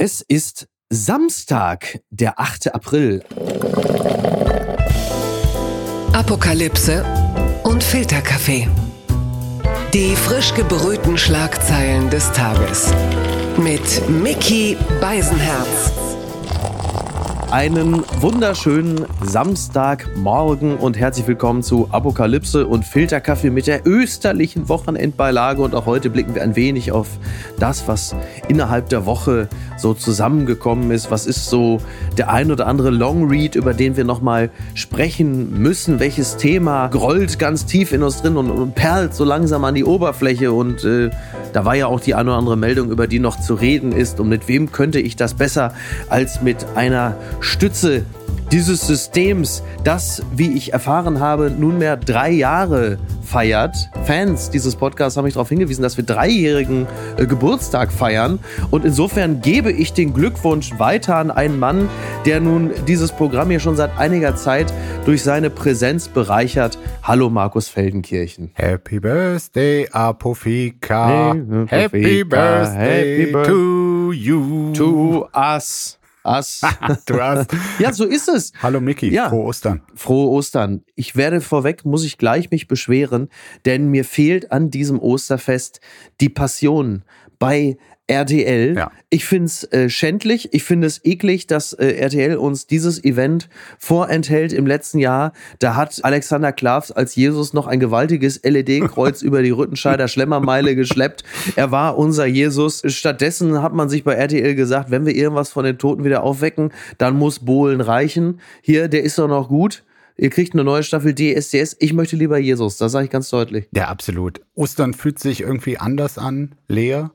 Es ist Samstag, der 8. April. Apokalypse und Filterkaffee. Die frisch gebrühten Schlagzeilen des Tages. Mit Mickey Beisenherz. Einen wunderschönen Samstagmorgen und herzlich willkommen zu Apokalypse und Filterkaffee mit der österlichen Wochenendbeilage. Und auch heute blicken wir ein wenig auf das, was innerhalb der Woche so zusammengekommen ist. Was ist so der ein oder andere Longread, über den wir nochmal sprechen müssen? Welches Thema grollt ganz tief in uns drin und, und perlt so langsam an die Oberfläche? Und äh, da war ja auch die eine oder andere Meldung, über die noch zu reden ist. Und mit wem könnte ich das besser als mit einer Stütze dieses Systems, das, wie ich erfahren habe, nunmehr drei Jahre feiert. Fans dieses Podcasts haben mich darauf hingewiesen, dass wir dreijährigen äh, Geburtstag feiern. Und insofern gebe ich den Glückwunsch weiter an einen Mann, der nun dieses Programm hier schon seit einiger Zeit durch seine Präsenz bereichert. Hallo Markus Feldenkirchen. Happy Birthday, Apofika. Happy Birthday Happy to you. To us. Ass. du hast. ja, so ist es. Hallo Micky, ja. frohe Ostern. Frohe Ostern. Ich werde vorweg, muss ich gleich mich beschweren, denn mir fehlt an diesem Osterfest die Passion bei RTL. Ja. Ich finde es äh, schändlich, ich finde es eklig, dass äh, RTL uns dieses Event vorenthält im letzten Jahr. Da hat Alexander Klavs als Jesus noch ein gewaltiges LED-Kreuz über die Rüttenscheider Schlemmermeile geschleppt. Er war unser Jesus. Stattdessen hat man sich bei RTL gesagt, wenn wir irgendwas von den Toten wieder aufwecken, dann muss Bohlen reichen. Hier, der ist doch noch gut. Ihr kriegt eine neue Staffel DSDS. Ich möchte lieber Jesus, das sage ich ganz deutlich. Ja, absolut. Ostern fühlt sich irgendwie anders an, leer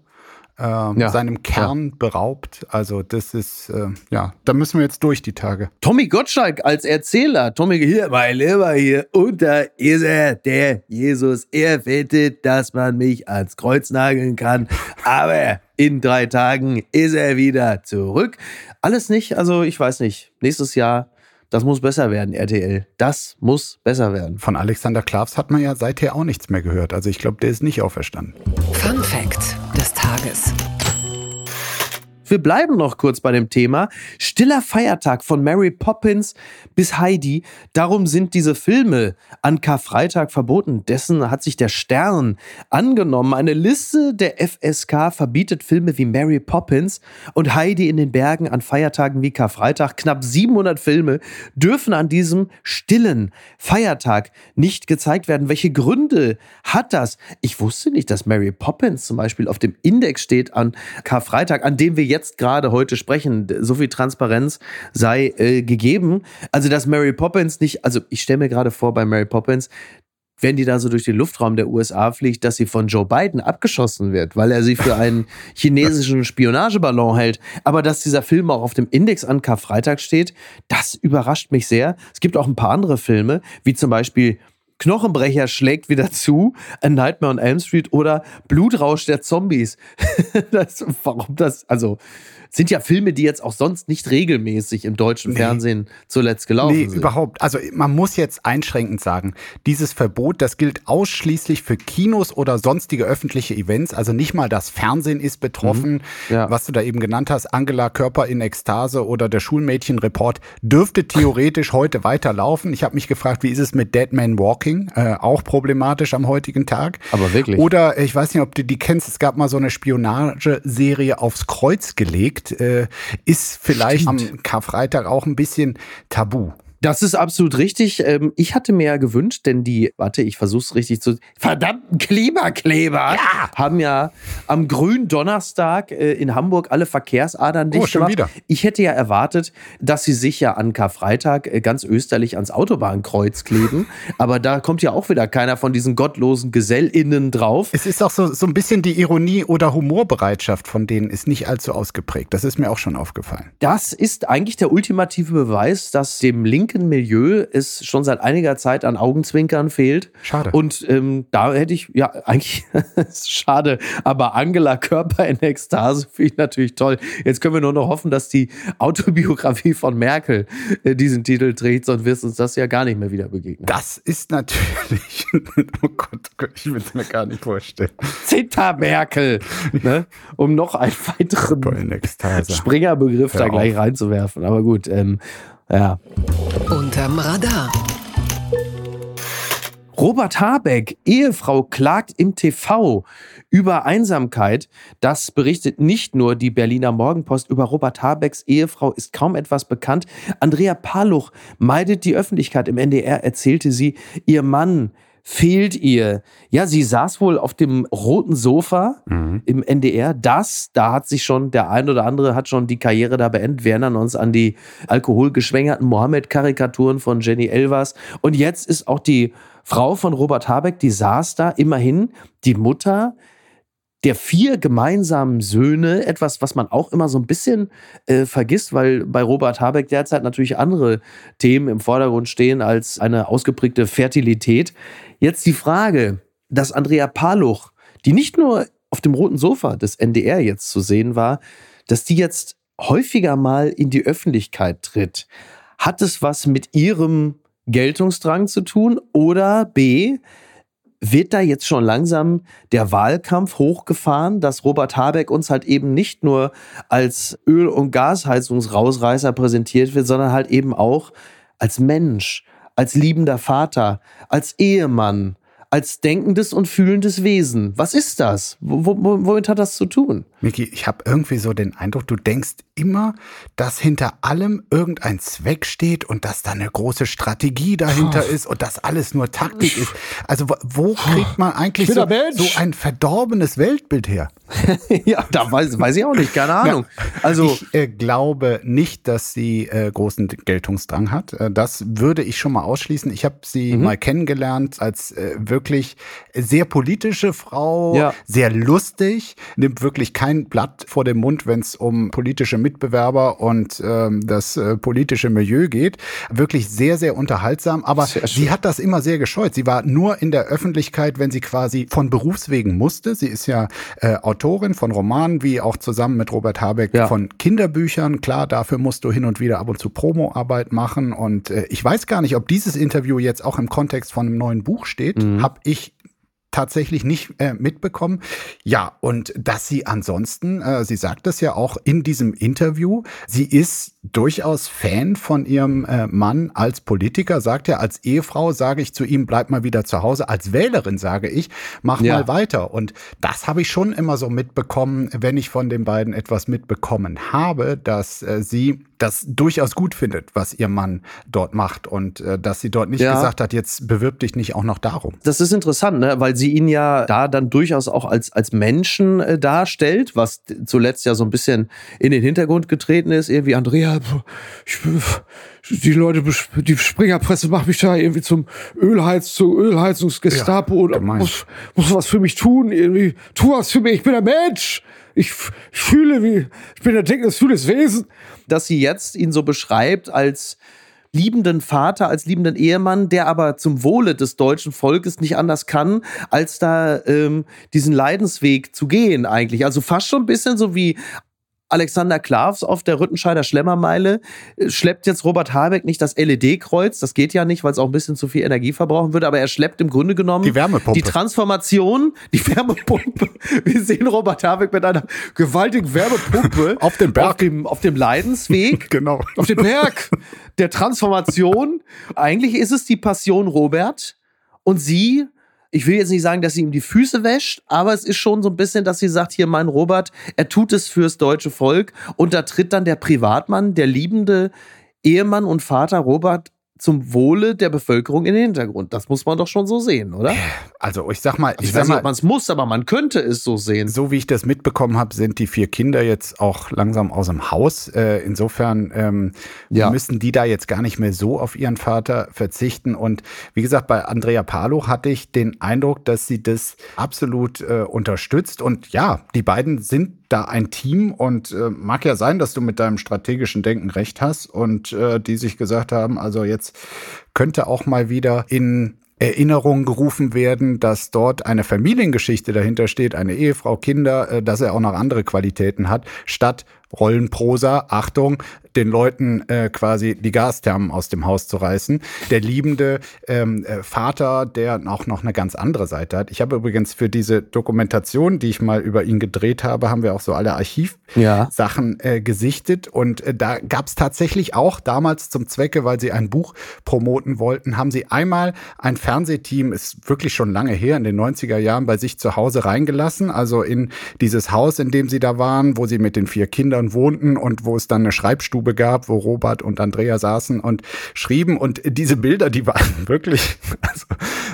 ähm, ja, seinem Kern ja. beraubt. Also das ist, äh, ja, da müssen wir jetzt durch die Tage. Tommy Gottschalk als Erzähler. Tommy, hier, mein Lieber hier. Und da ist er, der Jesus. Er wettet, dass man mich ans Kreuz nageln kann. Aber in drei Tagen ist er wieder zurück. Alles nicht, also ich weiß nicht. Nächstes Jahr das muss besser werden, RTL. Das muss besser werden. Von Alexander Klavs hat man ja seither auch nichts mehr gehört. Also ich glaube, der ist nicht auferstanden. Fun Fact Tages. Wir bleiben noch kurz bei dem Thema. Stiller Feiertag von Mary Poppins bis Heidi. Darum sind diese Filme an Karfreitag verboten. Dessen hat sich der Stern angenommen. Eine Liste der FSK verbietet Filme wie Mary Poppins und Heidi in den Bergen an Feiertagen wie Karfreitag. Knapp 700 Filme dürfen an diesem stillen Feiertag nicht gezeigt werden. Welche Gründe hat das? Ich wusste nicht, dass Mary Poppins zum Beispiel auf dem Index steht an Karfreitag, an dem wir jetzt gerade heute sprechen. So viel Transparenz sei äh, gegeben. Also, dass Mary Poppins nicht, also ich stelle mir gerade vor bei Mary Poppins, wenn die da so durch den Luftraum der USA fliegt, dass sie von Joe Biden abgeschossen wird, weil er sie für einen chinesischen Spionageballon hält. Aber dass dieser Film auch auf dem Index an Karfreitag steht, das überrascht mich sehr. Es gibt auch ein paar andere Filme, wie zum Beispiel Knochenbrecher schlägt wieder zu, A Nightmare on Elm Street oder Blutrausch der Zombies. das, warum das, also sind ja Filme, die jetzt auch sonst nicht regelmäßig im deutschen nee. Fernsehen zuletzt gelaufen nee, sind. überhaupt. Also man muss jetzt einschränkend sagen, dieses Verbot, das gilt ausschließlich für Kinos oder sonstige öffentliche Events. Also nicht mal das Fernsehen ist betroffen. Mhm. Ja. Was du da eben genannt hast, Angela Körper in Ekstase oder der Schulmädchenreport, dürfte theoretisch heute weiterlaufen. Ich habe mich gefragt, wie ist es mit Dead Man Walking? Äh, auch problematisch am heutigen Tag. Aber wirklich. Oder ich weiß nicht, ob du die kennst, es gab mal so eine Spionageserie aufs Kreuz gelegt gibt, äh, ist vielleicht am Karfreitag auch ein bisschen tabu. Das ist absolut richtig. Ähm, ich hatte mir ja gewünscht, denn die, warte, ich versuch's richtig zu. Verdammten Klimakleber ja! haben ja am grünen Donnerstag äh, in Hamburg alle Verkehrsadern dicht oh, schon gemacht. Wieder. Ich hätte ja erwartet, dass sie sich ja an Karfreitag äh, ganz österlich ans Autobahnkreuz kleben. Aber da kommt ja auch wieder keiner von diesen gottlosen GesellInnen drauf. Es ist auch so, so ein bisschen die Ironie oder Humorbereitschaft von denen ist nicht allzu ausgeprägt. Das ist mir auch schon aufgefallen. Das ist eigentlich der ultimative Beweis, dass dem Link linken Milieu es schon seit einiger Zeit an Augenzwinkern fehlt. Schade. Und ähm, da hätte ich, ja, eigentlich schade, aber Angela Körper in Ekstase finde ich natürlich toll. Jetzt können wir nur noch hoffen, dass die Autobiografie von Merkel äh, diesen Titel trägt, sonst wird uns das ja gar nicht mehr wieder begegnen. Das ist natürlich, oh Gott, oh ich will es mir gar nicht vorstellen. Zita Merkel, ne? um noch einen weiteren Springerbegriff da gleich reinzuwerfen. Aber gut, ähm, ja. Unterm Radar. Robert Habeck, Ehefrau klagt im TV über Einsamkeit. Das berichtet nicht nur die Berliner Morgenpost. Über Robert Habecks Ehefrau ist kaum etwas bekannt. Andrea Paluch meidet die Öffentlichkeit. Im NDR erzählte sie, ihr Mann fehlt ihr. Ja, sie saß wohl auf dem roten Sofa mhm. im NDR. Das, da hat sich schon, der ein oder andere hat schon die Karriere da beendet. Wir erinnern uns an die alkoholgeschwängerten Mohammed-Karikaturen von Jenny Elvers. Und jetzt ist auch die Frau von Robert Habeck, die saß da immerhin, die Mutter der vier gemeinsamen Söhne, etwas, was man auch immer so ein bisschen äh, vergisst, weil bei Robert Habeck derzeit natürlich andere Themen im Vordergrund stehen als eine ausgeprägte Fertilität. Jetzt die Frage, dass Andrea Paluch, die nicht nur auf dem roten Sofa des NDR jetzt zu sehen war, dass die jetzt häufiger mal in die Öffentlichkeit tritt. Hat es was mit ihrem Geltungsdrang zu tun oder B, wird da jetzt schon langsam der Wahlkampf hochgefahren, dass Robert Habeck uns halt eben nicht nur als Öl- und Gasheizungsrausreißer präsentiert wird, sondern halt eben auch als Mensch, als liebender Vater, als Ehemann, als denkendes und fühlendes Wesen. Was ist das? W womit hat das zu tun? Miki, ich habe irgendwie so den Eindruck, du denkst immer, dass hinter allem irgendein Zweck steht und dass da eine große Strategie dahinter oh. ist und dass alles nur Taktik ist. Also wo kriegt man eigentlich so, so, ein verdorbenes Weltbild her? ja, da weiß, weiß, ich auch nicht, keine Ahnung. Ja, also ich äh, glaube nicht, dass sie äh, großen Geltungsdrang hat. Äh, das würde ich schon mal ausschließen. Ich habe sie mhm. mal kennengelernt als äh, wirklich sehr politische Frau, ja. sehr lustig, nimmt wirklich kein kein Blatt vor dem Mund, wenn es um politische Mitbewerber und ähm, das äh, politische Milieu geht. Wirklich sehr, sehr unterhaltsam. Aber sie hat das immer sehr gescheut. Sie war nur in der Öffentlichkeit, wenn sie quasi von Berufswegen musste. Sie ist ja äh, Autorin von Romanen, wie auch zusammen mit Robert Habeck ja. von Kinderbüchern. Klar, dafür musst du hin und wieder ab und zu Promoarbeit machen. Und äh, ich weiß gar nicht, ob dieses Interview jetzt auch im Kontext von einem neuen Buch steht. Mhm. Hab ich tatsächlich nicht äh, mitbekommen. Ja, und dass sie ansonsten, äh, sie sagt es ja auch in diesem Interview, sie ist durchaus Fan von ihrem äh, Mann als Politiker, sagt er, als Ehefrau sage ich zu ihm, bleib mal wieder zu Hause, als Wählerin sage ich, mach ja. mal weiter. Und das habe ich schon immer so mitbekommen, wenn ich von den beiden etwas mitbekommen habe, dass äh, sie das durchaus gut findet, was ihr Mann dort macht und äh, dass sie dort nicht ja. gesagt hat, jetzt bewirb dich nicht auch noch darum. Das ist interessant, ne? weil sie ihn ja da dann durchaus auch als, als Menschen äh, darstellt, was zuletzt ja so ein bisschen in den Hintergrund getreten ist. Irgendwie, Andrea, ich, die Leute, die Springerpresse macht mich da irgendwie zum Ölheiz, zu Ölheizungsgestapo ja, oder muss, muss was für mich tun, irgendwie, tu was für mich, ich bin ein Mensch ich, ich fühle wie, ich bin ein denkendes, fühles Wesen. Dass sie jetzt ihn so beschreibt als liebenden Vater, als liebenden Ehemann, der aber zum Wohle des deutschen Volkes nicht anders kann, als da ähm, diesen Leidensweg zu gehen eigentlich. Also fast schon ein bisschen so wie Alexander Klavs auf der Rüttenscheider Schlemmermeile äh, schleppt jetzt Robert Habeck nicht das LED-Kreuz. Das geht ja nicht, weil es auch ein bisschen zu viel Energie verbrauchen würde. Aber er schleppt im Grunde genommen die Wärmepumpe. Die Transformation, die Wärmepumpe. Wir sehen Robert Habeck mit einer gewaltigen Wärmepumpe auf dem Berg. Auf dem, auf dem Leidensweg. genau. Auf dem Berg der Transformation. Eigentlich ist es die Passion Robert. Und sie ich will jetzt nicht sagen, dass sie ihm die Füße wäscht, aber es ist schon so ein bisschen, dass sie sagt, hier mein Robert, er tut es fürs deutsche Volk. Und da tritt dann der Privatmann, der liebende Ehemann und Vater Robert zum Wohle der Bevölkerung in den Hintergrund. Das muss man doch schon so sehen, oder? Also ich sag mal, also ich, ich weiß nicht, ob man es muss, aber man könnte es so sehen. So wie ich das mitbekommen habe, sind die vier Kinder jetzt auch langsam aus dem Haus. Äh, insofern ähm, ja. müssen die da jetzt gar nicht mehr so auf ihren Vater verzichten. Und wie gesagt, bei Andrea Palo hatte ich den Eindruck, dass sie das absolut äh, unterstützt. Und ja, die beiden sind da ein Team und äh, mag ja sein, dass du mit deinem strategischen Denken recht hast und äh, die sich gesagt haben, also jetzt könnte auch mal wieder in Erinnerung gerufen werden, dass dort eine Familiengeschichte dahinter steht, eine Ehefrau, Kinder, äh, dass er auch noch andere Qualitäten hat, statt Rollenprosa, Achtung, den Leuten äh, quasi die Gasthermen aus dem Haus zu reißen. Der liebende ähm, äh, Vater, der auch noch eine ganz andere Seite hat. Ich habe übrigens für diese Dokumentation, die ich mal über ihn gedreht habe, haben wir auch so alle Archivsachen ja. äh, gesichtet. Und äh, da gab es tatsächlich auch damals zum Zwecke, weil sie ein Buch promoten wollten, haben sie einmal ein Fernsehteam, ist wirklich schon lange her, in den 90er Jahren bei sich zu Hause reingelassen. Also in dieses Haus, in dem sie da waren, wo sie mit den vier Kindern Kindern wohnten und wo es dann eine Schreibstube gab, wo Robert und Andrea saßen und schrieben. Und diese Bilder, die waren wirklich also,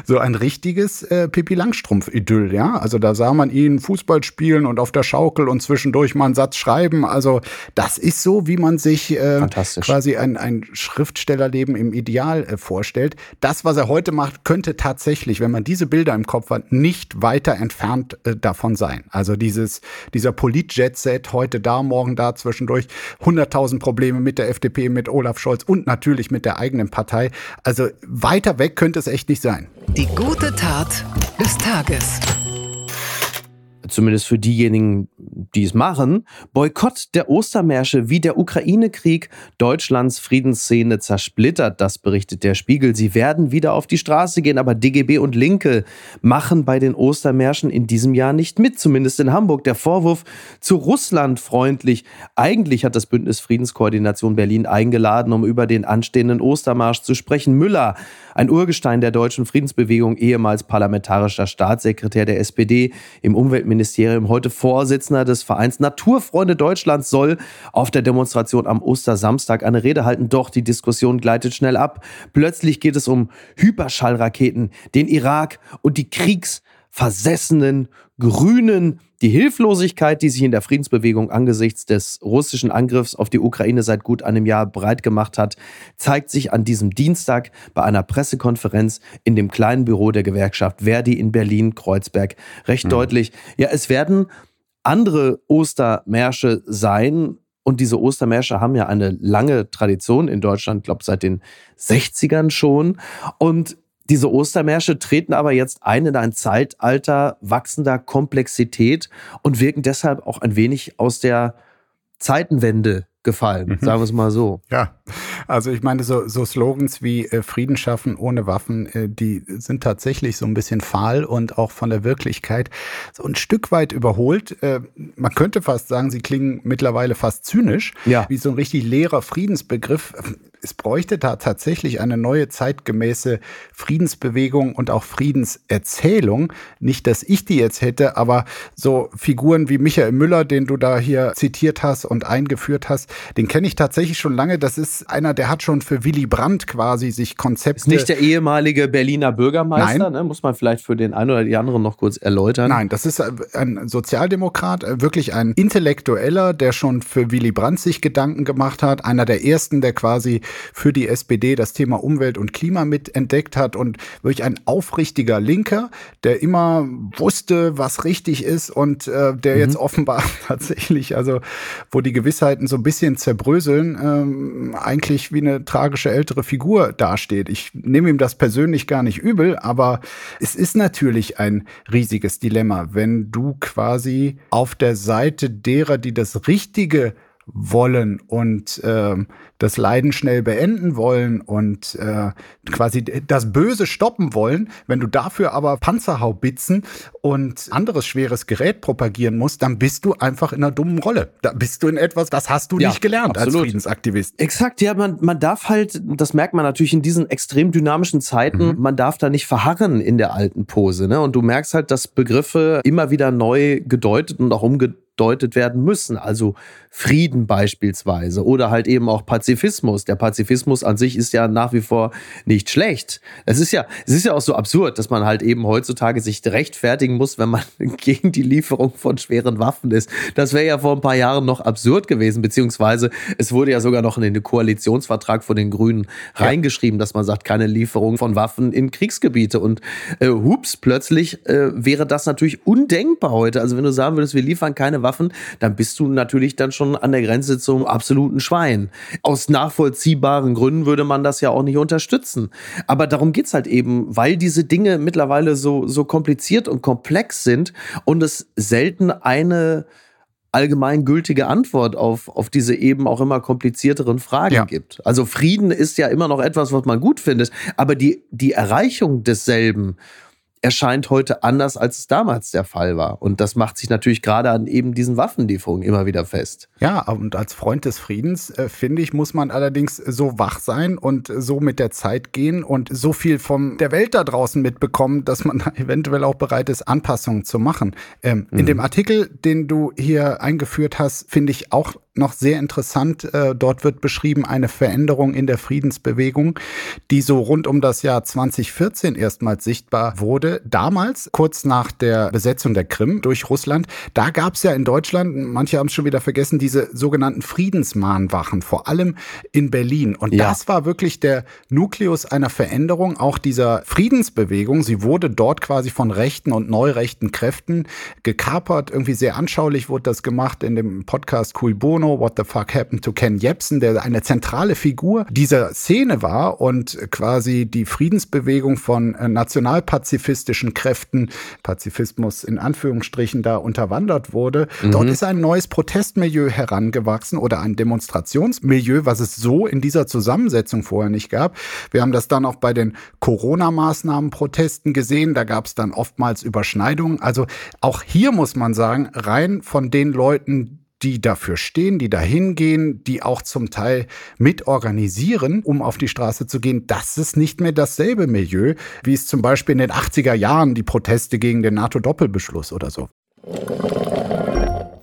so ein richtiges äh, Pippi Langstrumpf-Idyll, ja. Also da sah man ihn Fußball spielen und auf der Schaukel und zwischendurch mal einen Satz schreiben. Also das ist so, wie man sich äh, quasi ein, ein Schriftstellerleben im Ideal äh, vorstellt. Das, was er heute macht, könnte tatsächlich, wenn man diese Bilder im Kopf hat, nicht weiter entfernt äh, davon sein. Also dieses, dieser Polit-Jet-Set heute da, morgen da zwischendurch 100.000 Probleme mit der FDP, mit Olaf Scholz und natürlich mit der eigenen Partei. Also weiter weg könnte es echt nicht sein. Die gute Tat des Tages zumindest für diejenigen, die es machen, Boykott der Ostermärsche wie der Ukraine-Krieg Deutschlands Friedensszene zersplittert. Das berichtet der Spiegel. Sie werden wieder auf die Straße gehen, aber DGB und Linke machen bei den Ostermärschen in diesem Jahr nicht mit, zumindest in Hamburg. Der Vorwurf zu Russland freundlich. Eigentlich hat das Bündnis Friedenskoordination Berlin eingeladen, um über den anstehenden Ostermarsch zu sprechen. Müller, ein Urgestein der deutschen Friedensbewegung, ehemals parlamentarischer Staatssekretär der SPD im Umweltministerium, heute Vorsitzender des Vereins Naturfreunde Deutschlands, soll auf der Demonstration am Ostersamstag eine Rede halten. Doch die Diskussion gleitet schnell ab. Plötzlich geht es um Hyperschallraketen, den Irak und die kriegsversessenen Grünen. Die Hilflosigkeit, die sich in der Friedensbewegung angesichts des russischen Angriffs auf die Ukraine seit gut einem Jahr breit gemacht hat, zeigt sich an diesem Dienstag bei einer Pressekonferenz in dem kleinen Büro der Gewerkschaft Verdi in Berlin-Kreuzberg recht mhm. deutlich. Ja, es werden andere Ostermärsche sein. Und diese Ostermärsche haben ja eine lange Tradition in Deutschland, ich glaube seit den 60ern schon. Und diese Ostermärsche treten aber jetzt ein in ein Zeitalter wachsender Komplexität und wirken deshalb auch ein wenig aus der Zeitenwende gefallen, mhm. sagen wir es mal so. Ja, also ich meine, so, so Slogans wie äh, Frieden schaffen ohne Waffen, äh, die sind tatsächlich so ein bisschen fahl und auch von der Wirklichkeit so ein Stück weit überholt. Äh, man könnte fast sagen, sie klingen mittlerweile fast zynisch, ja. wie so ein richtig leerer Friedensbegriff es bräuchte da tatsächlich eine neue zeitgemäße Friedensbewegung und auch Friedenserzählung. Nicht, dass ich die jetzt hätte, aber so Figuren wie Michael Müller, den du da hier zitiert hast und eingeführt hast, den kenne ich tatsächlich schon lange. Das ist einer, der hat schon für Willy Brandt quasi sich Konzepte. Ist nicht der ehemalige Berliner Bürgermeister, ne? muss man vielleicht für den einen oder die anderen noch kurz erläutern. Nein, das ist ein Sozialdemokrat, wirklich ein Intellektueller, der schon für Willy Brandt sich Gedanken gemacht hat. Einer der ersten, der quasi für die SPD das Thema Umwelt und Klima mitentdeckt hat und wirklich ein aufrichtiger Linker, der immer wusste, was richtig ist und äh, der mhm. jetzt offenbar tatsächlich, also wo die Gewissheiten so ein bisschen zerbröseln, ähm, eigentlich wie eine tragische ältere Figur dasteht. Ich nehme ihm das persönlich gar nicht übel, aber es ist natürlich ein riesiges Dilemma, wenn du quasi auf der Seite derer, die das Richtige wollen und äh, das Leiden schnell beenden wollen und äh, quasi das Böse stoppen wollen, wenn du dafür aber Panzerhaubitzen und anderes schweres Gerät propagieren musst, dann bist du einfach in einer dummen Rolle. Da bist du in etwas, das hast du ja, nicht gelernt absolut. als Friedensaktivist. Exakt, ja, man, man darf halt, das merkt man natürlich in diesen extrem dynamischen Zeiten, mhm. man darf da nicht verharren in der alten Pose. Ne? Und du merkst halt, dass Begriffe immer wieder neu gedeutet und auch umgedeutet gedeutet werden müssen. Also Frieden beispielsweise oder halt eben auch Pazifismus. Der Pazifismus an sich ist ja nach wie vor nicht schlecht. Es ist ja, es ist ja auch so absurd, dass man halt eben heutzutage sich rechtfertigen muss, wenn man gegen die Lieferung von schweren Waffen ist. Das wäre ja vor ein paar Jahren noch absurd gewesen, beziehungsweise es wurde ja sogar noch in den Koalitionsvertrag von den Grünen ja. reingeschrieben, dass man sagt, keine Lieferung von Waffen in Kriegsgebiete. Und äh, hups, plötzlich äh, wäre das natürlich undenkbar heute. Also wenn du sagen würdest, wir liefern keine Waffen Waffen, dann bist du natürlich dann schon an der Grenze zum absoluten Schwein. Aus nachvollziehbaren Gründen würde man das ja auch nicht unterstützen. Aber darum geht's halt eben, weil diese Dinge mittlerweile so, so kompliziert und komplex sind und es selten eine allgemeingültige Antwort auf, auf diese eben auch immer komplizierteren Fragen ja. gibt. Also Frieden ist ja immer noch etwas, was man gut findet, aber die, die Erreichung desselben erscheint heute anders, als es damals der Fall war. Und das macht sich natürlich gerade an eben diesen Waffenlieferungen immer wieder fest. Ja, und als Freund des Friedens, äh, finde ich, muss man allerdings so wach sein und so mit der Zeit gehen und so viel von der Welt da draußen mitbekommen, dass man eventuell auch bereit ist, Anpassungen zu machen. Ähm, mhm. In dem Artikel, den du hier eingeführt hast, finde ich auch noch sehr interessant. Äh, dort wird beschrieben eine Veränderung in der Friedensbewegung, die so rund um das Jahr 2014 erstmals sichtbar wurde. Damals, kurz nach der Besetzung der Krim durch Russland, da gab es ja in Deutschland, manche haben es schon wieder vergessen, diese sogenannten Friedensmahnwachen, vor allem in Berlin. Und ja. das war wirklich der Nukleus einer Veränderung auch dieser Friedensbewegung. Sie wurde dort quasi von rechten und neurechten Kräften gekapert. Irgendwie sehr anschaulich wurde das gemacht in dem Podcast Cool Bono What the Fuck Happened to Ken Jebsen, der eine zentrale Figur dieser Szene war und quasi die Friedensbewegung von äh, nationalpazifistischen Kräften, Pazifismus in Anführungsstrichen, da unterwandert wurde. Mhm. Dort ist ein neues Protestmilieu herangewachsen oder ein Demonstrationsmilieu, was es so in dieser Zusammensetzung vorher nicht gab. Wir haben das dann auch bei den Corona-Maßnahmen-Protesten gesehen. Da gab es dann oftmals Überschneidungen. Also auch hier muss man sagen, rein von den Leuten, die dafür stehen, die dahin gehen, die auch zum Teil mitorganisieren, um auf die Straße zu gehen, das ist nicht mehr dasselbe Milieu, wie es zum Beispiel in den 80er Jahren die Proteste gegen den NATO-Doppelbeschluss oder so.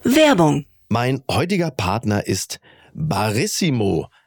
Werbung. Mein heutiger Partner ist Barissimo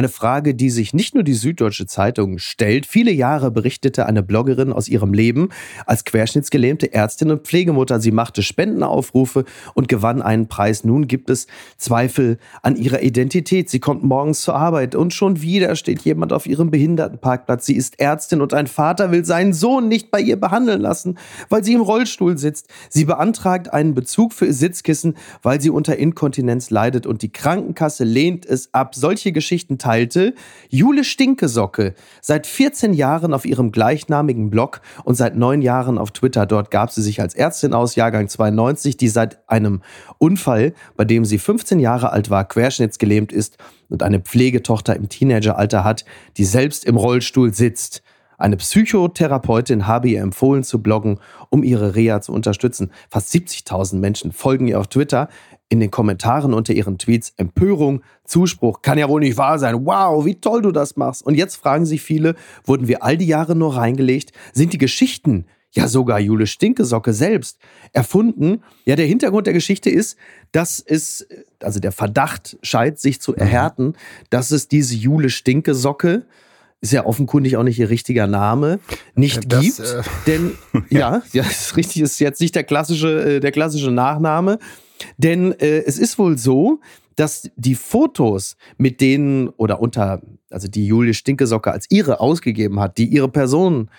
Eine Frage, die sich nicht nur die Süddeutsche Zeitung stellt. Viele Jahre berichtete eine Bloggerin aus ihrem Leben als querschnittsgelähmte Ärztin und Pflegemutter. Sie machte Spendenaufrufe und gewann einen Preis. Nun gibt es Zweifel an ihrer Identität. Sie kommt morgens zur Arbeit und schon wieder steht jemand auf ihrem Behindertenparkplatz. Sie ist Ärztin und ein Vater will seinen Sohn nicht bei ihr behandeln lassen, weil sie im Rollstuhl sitzt. Sie beantragt einen Bezug für ihr Sitzkissen, weil sie unter Inkontinenz leidet und die Krankenkasse lehnt es ab. Solche Geschichten teilte, Jule Stinkesocke seit 14 Jahren auf ihrem gleichnamigen Blog und seit neun Jahren auf Twitter. Dort gab sie sich als Ärztin aus, Jahrgang 92, die seit einem Unfall, bei dem sie 15 Jahre alt war, querschnittsgelähmt ist und eine Pflegetochter im Teenageralter hat, die selbst im Rollstuhl sitzt. Eine Psychotherapeutin habe ihr empfohlen zu bloggen, um ihre Reha zu unterstützen. Fast 70.000 Menschen folgen ihr auf Twitter in den Kommentaren unter ihren Tweets Empörung, Zuspruch, kann ja wohl nicht wahr sein. Wow, wie toll du das machst. Und jetzt fragen sich viele, wurden wir all die Jahre nur reingelegt? Sind die Geschichten, ja sogar Jule Stinkesocke selbst, erfunden? Ja, der Hintergrund der Geschichte ist, dass es, also der Verdacht scheint sich zu erhärten, dass es diese Jule Stinkesocke ist ja offenkundig auch nicht ihr richtiger Name, nicht das, gibt. Äh, denn ja, ja, ist richtig, ist jetzt nicht der klassische, äh, der klassische Nachname. Denn äh, es ist wohl so, dass die Fotos, mit denen oder unter, also die Julie Stinkesocke als ihre ausgegeben hat, die ihre Person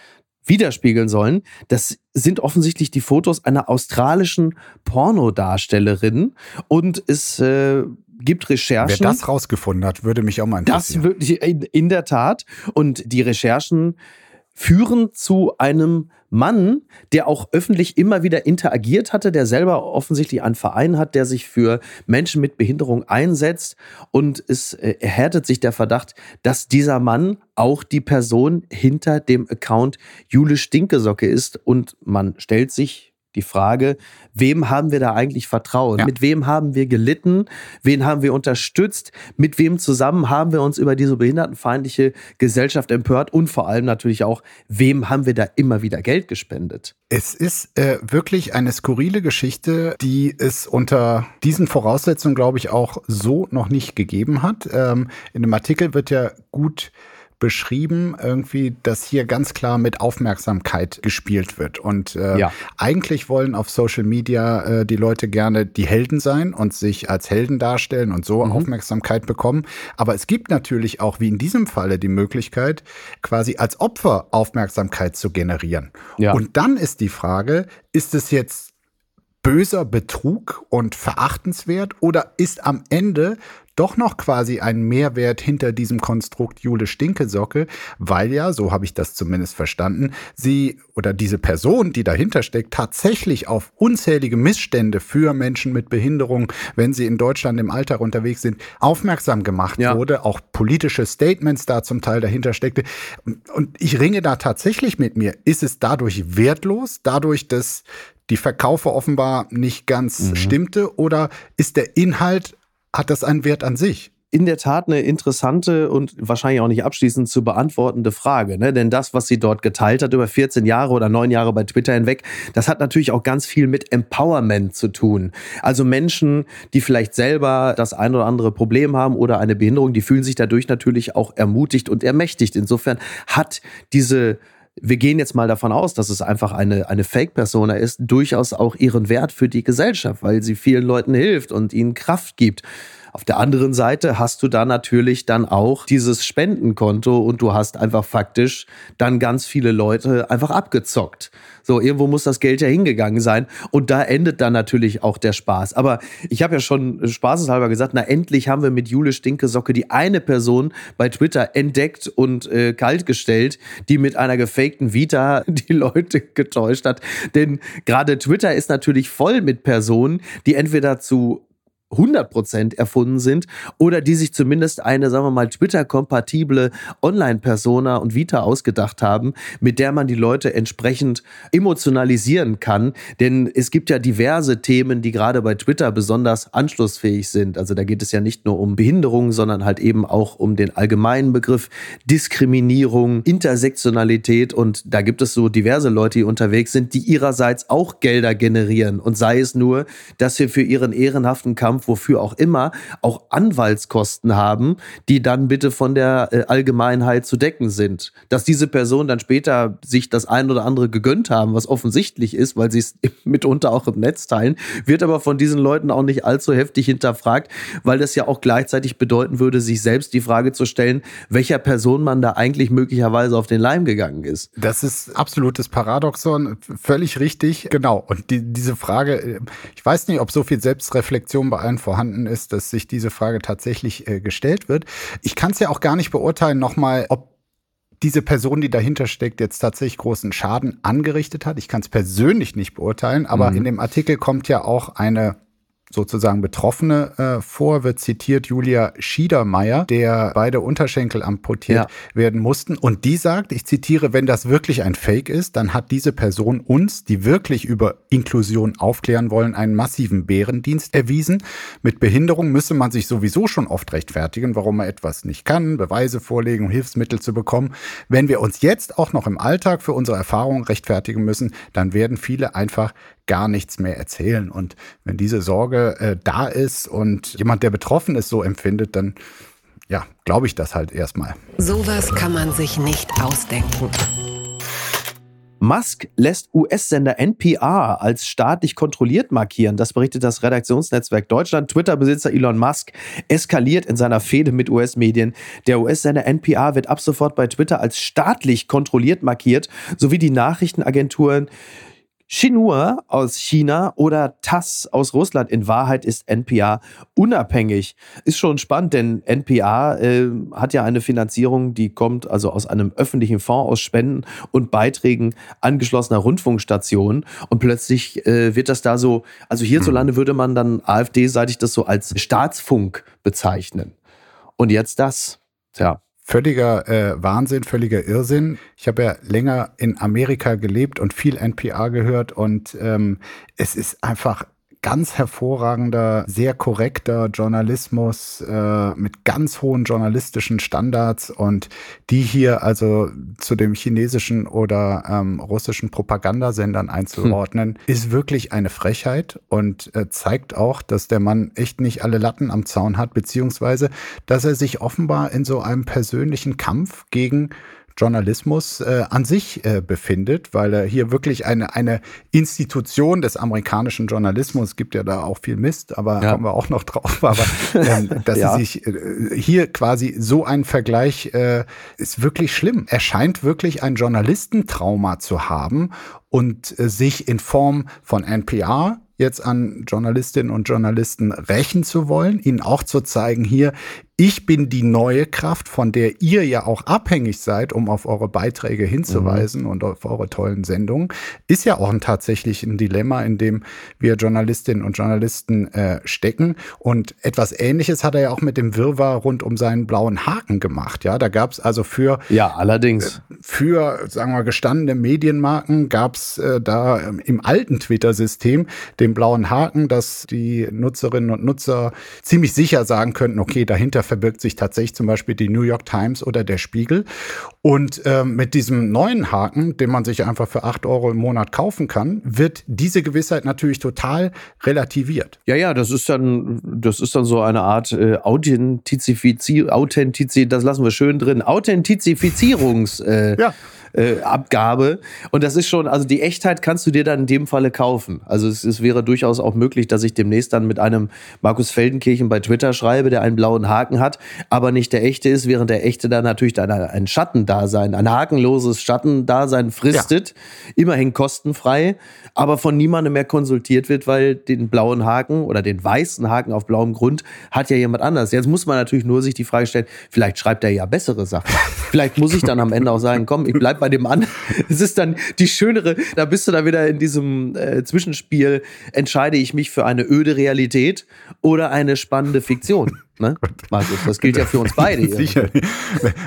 widerspiegeln sollen, das sind offensichtlich die Fotos einer australischen Pornodarstellerin und es äh, gibt Recherchen. Wer das rausgefunden hat, würde mich auch mal interessieren. Das wirklich in, in der Tat. Und die Recherchen führen zu einem Mann, der auch öffentlich immer wieder interagiert hatte, der selber offensichtlich einen Verein hat, der sich für Menschen mit Behinderung einsetzt. Und es äh, erhärtet sich der Verdacht, dass dieser Mann auch die Person hinter dem Account Jule Stinkesocke ist. Und man stellt sich die Frage, wem haben wir da eigentlich vertraut? Ja. Mit wem haben wir gelitten? Wen haben wir unterstützt? Mit wem zusammen haben wir uns über diese behindertenfeindliche Gesellschaft empört? Und vor allem natürlich auch, wem haben wir da immer wieder Geld gespendet? Es ist äh, wirklich eine skurrile Geschichte, die es unter diesen Voraussetzungen, glaube ich, auch so noch nicht gegeben hat. Ähm, in dem Artikel wird ja gut beschrieben, irgendwie, dass hier ganz klar mit Aufmerksamkeit gespielt wird. Und äh, ja. eigentlich wollen auf Social Media äh, die Leute gerne die Helden sein und sich als Helden darstellen und so mhm. Aufmerksamkeit bekommen. Aber es gibt natürlich auch, wie in diesem Falle, die Möglichkeit, quasi als Opfer Aufmerksamkeit zu generieren. Ja. Und dann ist die Frage, ist es jetzt böser Betrug und verachtenswert oder ist am Ende doch noch quasi ein Mehrwert hinter diesem Konstrukt Jule Stinkesocke, weil ja, so habe ich das zumindest verstanden, sie oder diese Person, die dahinter steckt, tatsächlich auf unzählige Missstände für Menschen mit Behinderung, wenn sie in Deutschland im Alltag unterwegs sind, aufmerksam gemacht ja. wurde, auch politische Statements da zum Teil dahinter steckte. Und ich ringe da tatsächlich mit mir. Ist es dadurch wertlos, dadurch, dass die Verkaufe offenbar nicht ganz mhm. stimmte, oder ist der Inhalt hat das einen Wert an sich? in der Tat eine interessante und wahrscheinlich auch nicht abschließend zu beantwortende Frage. Ne? Denn das, was sie dort geteilt hat über 14 Jahre oder 9 Jahre bei Twitter hinweg, das hat natürlich auch ganz viel mit Empowerment zu tun. Also Menschen, die vielleicht selber das ein oder andere Problem haben oder eine Behinderung, die fühlen sich dadurch natürlich auch ermutigt und ermächtigt. Insofern hat diese wir gehen jetzt mal davon aus, dass es einfach eine, eine Fake-Persona ist, durchaus auch ihren Wert für die Gesellschaft, weil sie vielen Leuten hilft und ihnen Kraft gibt. Auf der anderen Seite hast du da natürlich dann auch dieses Spendenkonto und du hast einfach faktisch dann ganz viele Leute einfach abgezockt. So, irgendwo muss das Geld ja hingegangen sein. Und da endet dann natürlich auch der Spaß. Aber ich habe ja schon spaßeshalber gesagt, na endlich haben wir mit Jule Stinkesocke die eine Person bei Twitter entdeckt und äh, kaltgestellt, die mit einer gefakten Vita die Leute getäuscht hat. Denn gerade Twitter ist natürlich voll mit Personen, die entweder zu 100% erfunden sind oder die sich zumindest eine, sagen wir mal, Twitter-kompatible Online-Persona und Vita ausgedacht haben, mit der man die Leute entsprechend emotionalisieren kann. Denn es gibt ja diverse Themen, die gerade bei Twitter besonders anschlussfähig sind. Also da geht es ja nicht nur um Behinderung, sondern halt eben auch um den allgemeinen Begriff Diskriminierung, Intersektionalität und da gibt es so diverse Leute, die unterwegs sind, die ihrerseits auch Gelder generieren und sei es nur, dass sie für ihren ehrenhaften Kampf Kampf, wofür auch immer, auch Anwaltskosten haben, die dann bitte von der äh, Allgemeinheit zu decken sind. Dass diese Personen dann später sich das ein oder andere gegönnt haben, was offensichtlich ist, weil sie es mitunter auch im Netz teilen, wird aber von diesen Leuten auch nicht allzu heftig hinterfragt, weil das ja auch gleichzeitig bedeuten würde, sich selbst die Frage zu stellen, welcher Person man da eigentlich möglicherweise auf den Leim gegangen ist. Das ist absolutes Paradoxon, völlig richtig, genau. Und die, diese Frage, äh, ich weiß nicht, ob so viel Selbstreflexion bei allen vorhanden ist, dass sich diese Frage tatsächlich äh, gestellt wird. Ich kann es ja auch gar nicht beurteilen, nochmal, ob diese Person, die dahinter steckt, jetzt tatsächlich großen Schaden angerichtet hat. Ich kann es persönlich nicht beurteilen, aber mhm. in dem Artikel kommt ja auch eine sozusagen Betroffene äh, vor, wird zitiert Julia Schiedermeier, der beide Unterschenkel amputiert ja. werden mussten. Und die sagt, ich zitiere, wenn das wirklich ein Fake ist, dann hat diese Person uns, die wirklich über Inklusion aufklären wollen, einen massiven Bärendienst erwiesen. Mit Behinderung müsse man sich sowieso schon oft rechtfertigen, warum man etwas nicht kann, Beweise vorlegen, um Hilfsmittel zu bekommen. Wenn wir uns jetzt auch noch im Alltag für unsere Erfahrungen rechtfertigen müssen, dann werden viele einfach gar nichts mehr erzählen. Und wenn diese Sorge äh, da ist und jemand, der betroffen ist, so empfindet, dann ja, glaube ich das halt erstmal. Sowas kann man sich nicht ausdenken. Musk lässt US-Sender NPR als staatlich kontrolliert markieren. Das berichtet das Redaktionsnetzwerk Deutschland. Twitter-Besitzer Elon Musk eskaliert in seiner Fehde mit US-Medien. Der US-Sender NPR wird ab sofort bei Twitter als staatlich kontrolliert markiert, sowie die Nachrichtenagenturen Xinhua aus China oder TASS aus Russland. In Wahrheit ist NPR unabhängig. Ist schon spannend, denn NPR äh, hat ja eine Finanzierung, die kommt also aus einem öffentlichen Fonds aus Spenden und Beiträgen angeschlossener Rundfunkstationen. Und plötzlich äh, wird das da so, also hierzulande hm. würde man dann AfD-seitig das so als Staatsfunk bezeichnen. Und jetzt das. Tja völliger äh, Wahnsinn, völliger Irrsinn. Ich habe ja länger in Amerika gelebt und viel NPR gehört und ähm, es ist einfach ganz hervorragender, sehr korrekter Journalismus äh, mit ganz hohen journalistischen Standards und die hier also zu dem chinesischen oder ähm, russischen Propagandasendern einzuordnen, hm. ist wirklich eine Frechheit und äh, zeigt auch, dass der Mann echt nicht alle Latten am Zaun hat, beziehungsweise dass er sich offenbar in so einem persönlichen Kampf gegen Journalismus äh, an sich äh, befindet, weil er hier wirklich eine, eine Institution des amerikanischen Journalismus, gibt ja da auch viel Mist, aber ja. kommen wir auch noch drauf, aber ähm, dass ja. sie sich äh, hier quasi so ein Vergleich äh, ist wirklich schlimm. Er scheint wirklich ein Journalistentrauma zu haben und äh, sich in Form von NPR jetzt an Journalistinnen und Journalisten rächen zu wollen, ihnen auch zu zeigen, hier, ich bin die neue Kraft, von der ihr ja auch abhängig seid, um auf eure Beiträge hinzuweisen mhm. und auf eure tollen Sendungen, ist ja auch ein, tatsächlich ein Dilemma, in dem wir Journalistinnen und Journalisten äh, stecken. Und etwas Ähnliches hat er ja auch mit dem Wirrwarr rund um seinen blauen Haken gemacht. Ja, da gab es also für ja allerdings äh, für sagen wir gestandene Medienmarken gab es äh, da im alten Twitter-System den blauen Haken, dass die Nutzerinnen und Nutzer ziemlich sicher sagen könnten, okay, dahinter verbirgt sich tatsächlich zum Beispiel die New York Times oder der Spiegel. Und ähm, mit diesem neuen Haken, den man sich einfach für acht Euro im Monat kaufen kann, wird diese Gewissheit natürlich total relativiert. Ja, ja, das ist dann, das ist dann so eine Art äh, Authentizifizierung, Authentiz das lassen wir schön drin, Authentifizierungs. Äh, ja äh, Abgabe. Und das ist schon, also die Echtheit kannst du dir dann in dem Falle kaufen. Also es, es wäre durchaus auch möglich, dass ich demnächst dann mit einem Markus Feldenkirchen bei Twitter schreibe, der einen blauen Haken hat, aber nicht der echte ist, während der echte dann natürlich dann ein Schattendasein, ein hakenloses Schattendasein fristet, ja. immerhin kostenfrei, aber von niemandem mehr konsultiert wird, weil den blauen Haken oder den weißen Haken auf blauem Grund hat ja jemand anders. Jetzt muss man natürlich nur sich die Frage stellen, vielleicht schreibt er ja bessere Sachen. vielleicht muss ich dann am Ende auch sagen, komm, ich bleib bei dem an. Es ist dann die schönere, da bist du da wieder in diesem äh, Zwischenspiel, entscheide ich mich für eine öde Realität oder eine spannende Fiktion. Ne? Markus, das gilt ja für uns beide. Hier. Sicher.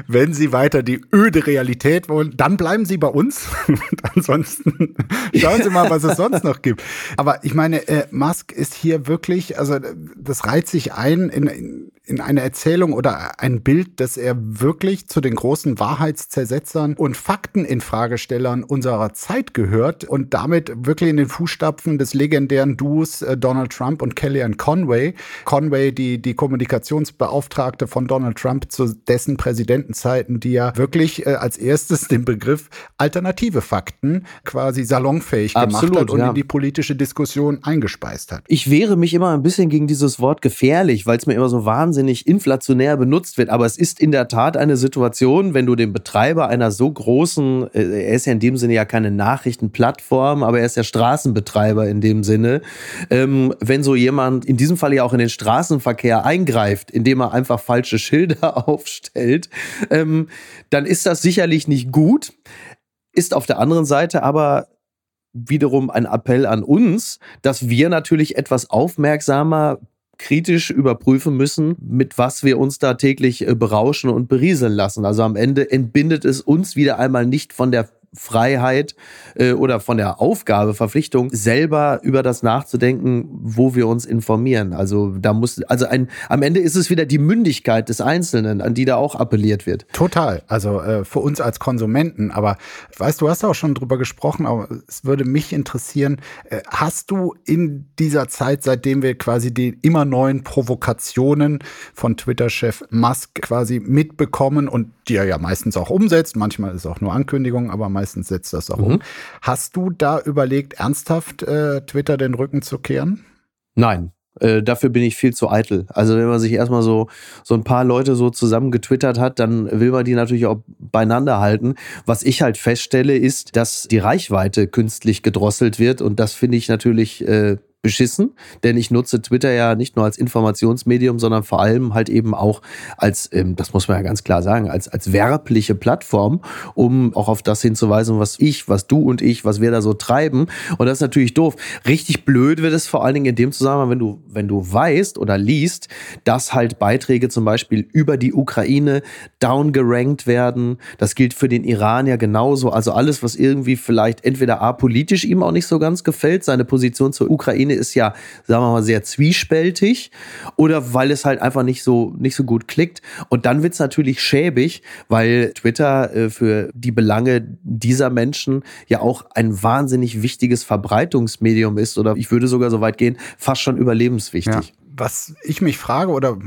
Wenn Sie weiter die öde Realität wollen, dann bleiben Sie bei uns. ansonsten schauen Sie mal, was es sonst noch gibt. Aber ich meine, äh, Musk ist hier wirklich, also das reiht sich ein in, in, in eine Erzählung oder ein Bild, dass er wirklich zu den großen Wahrheitszersetzern und Fakteninfragestellern unserer Zeit gehört und damit wirklich in den Fußstapfen des legendären Duos äh, Donald Trump und Kellyanne Conway. Conway, die die Kommunikation Kommunikationsbeauftragte von Donald Trump zu dessen Präsidentenzeiten, die ja wirklich äh, als erstes den Begriff alternative Fakten quasi salonfähig Absolut, gemacht hat und ja. in die politische Diskussion eingespeist hat. Ich wehre mich immer ein bisschen gegen dieses Wort gefährlich, weil es mir immer so wahnsinnig inflationär benutzt wird. Aber es ist in der Tat eine Situation, wenn du den Betreiber einer so großen, äh, er ist ja in dem Sinne ja keine Nachrichtenplattform, aber er ist der Straßenbetreiber in dem Sinne, ähm, wenn so jemand in diesem Fall ja auch in den Straßenverkehr eingreift, indem er einfach falsche Schilder aufstellt, ähm, dann ist das sicherlich nicht gut. Ist auf der anderen Seite aber wiederum ein Appell an uns, dass wir natürlich etwas aufmerksamer kritisch überprüfen müssen, mit was wir uns da täglich äh, berauschen und berieseln lassen. Also am Ende entbindet es uns wieder einmal nicht von der Freiheit äh, oder von der Aufgabe, Verpflichtung, selber über das nachzudenken, wo wir uns informieren. Also da muss, also ein, am Ende ist es wieder die Mündigkeit des Einzelnen, an die da auch appelliert wird. Total. Also äh, für uns als Konsumenten. Aber weißt du, hast auch schon drüber gesprochen, aber es würde mich interessieren, äh, hast du in dieser Zeit, seitdem wir quasi die immer neuen Provokationen von Twitter-Chef Musk quasi mitbekommen und die er ja meistens auch umsetzt, manchmal ist es auch nur Ankündigung, aber meistens setzt das auch mhm. um. Hast du da überlegt, ernsthaft äh, Twitter den Rücken zu kehren? Nein, äh, dafür bin ich viel zu eitel. Also wenn man sich erstmal so, so ein paar Leute so zusammen getwittert hat, dann will man die natürlich auch beieinander halten. Was ich halt feststelle, ist, dass die Reichweite künstlich gedrosselt wird und das finde ich natürlich äh, beschissen, denn ich nutze Twitter ja nicht nur als Informationsmedium, sondern vor allem halt eben auch als, ähm, das muss man ja ganz klar sagen, als, als werbliche Plattform, um auch auf das hinzuweisen, was ich, was du und ich, was wir da so treiben. Und das ist natürlich doof. Richtig blöd wird es vor allen Dingen in dem Zusammenhang, wenn du, wenn du weißt oder liest, dass halt Beiträge zum Beispiel über die Ukraine downgerankt werden. Das gilt für den Iran ja genauso. Also alles, was irgendwie vielleicht entweder apolitisch ihm auch nicht so ganz gefällt, seine Position zur Ukraine ist ja, sagen wir mal, sehr zwiespältig oder weil es halt einfach nicht so, nicht so gut klickt. Und dann wird es natürlich schäbig, weil Twitter äh, für die Belange dieser Menschen ja auch ein wahnsinnig wichtiges Verbreitungsmedium ist oder ich würde sogar so weit gehen, fast schon überlebenswichtig. Ja. Was ich mich frage oder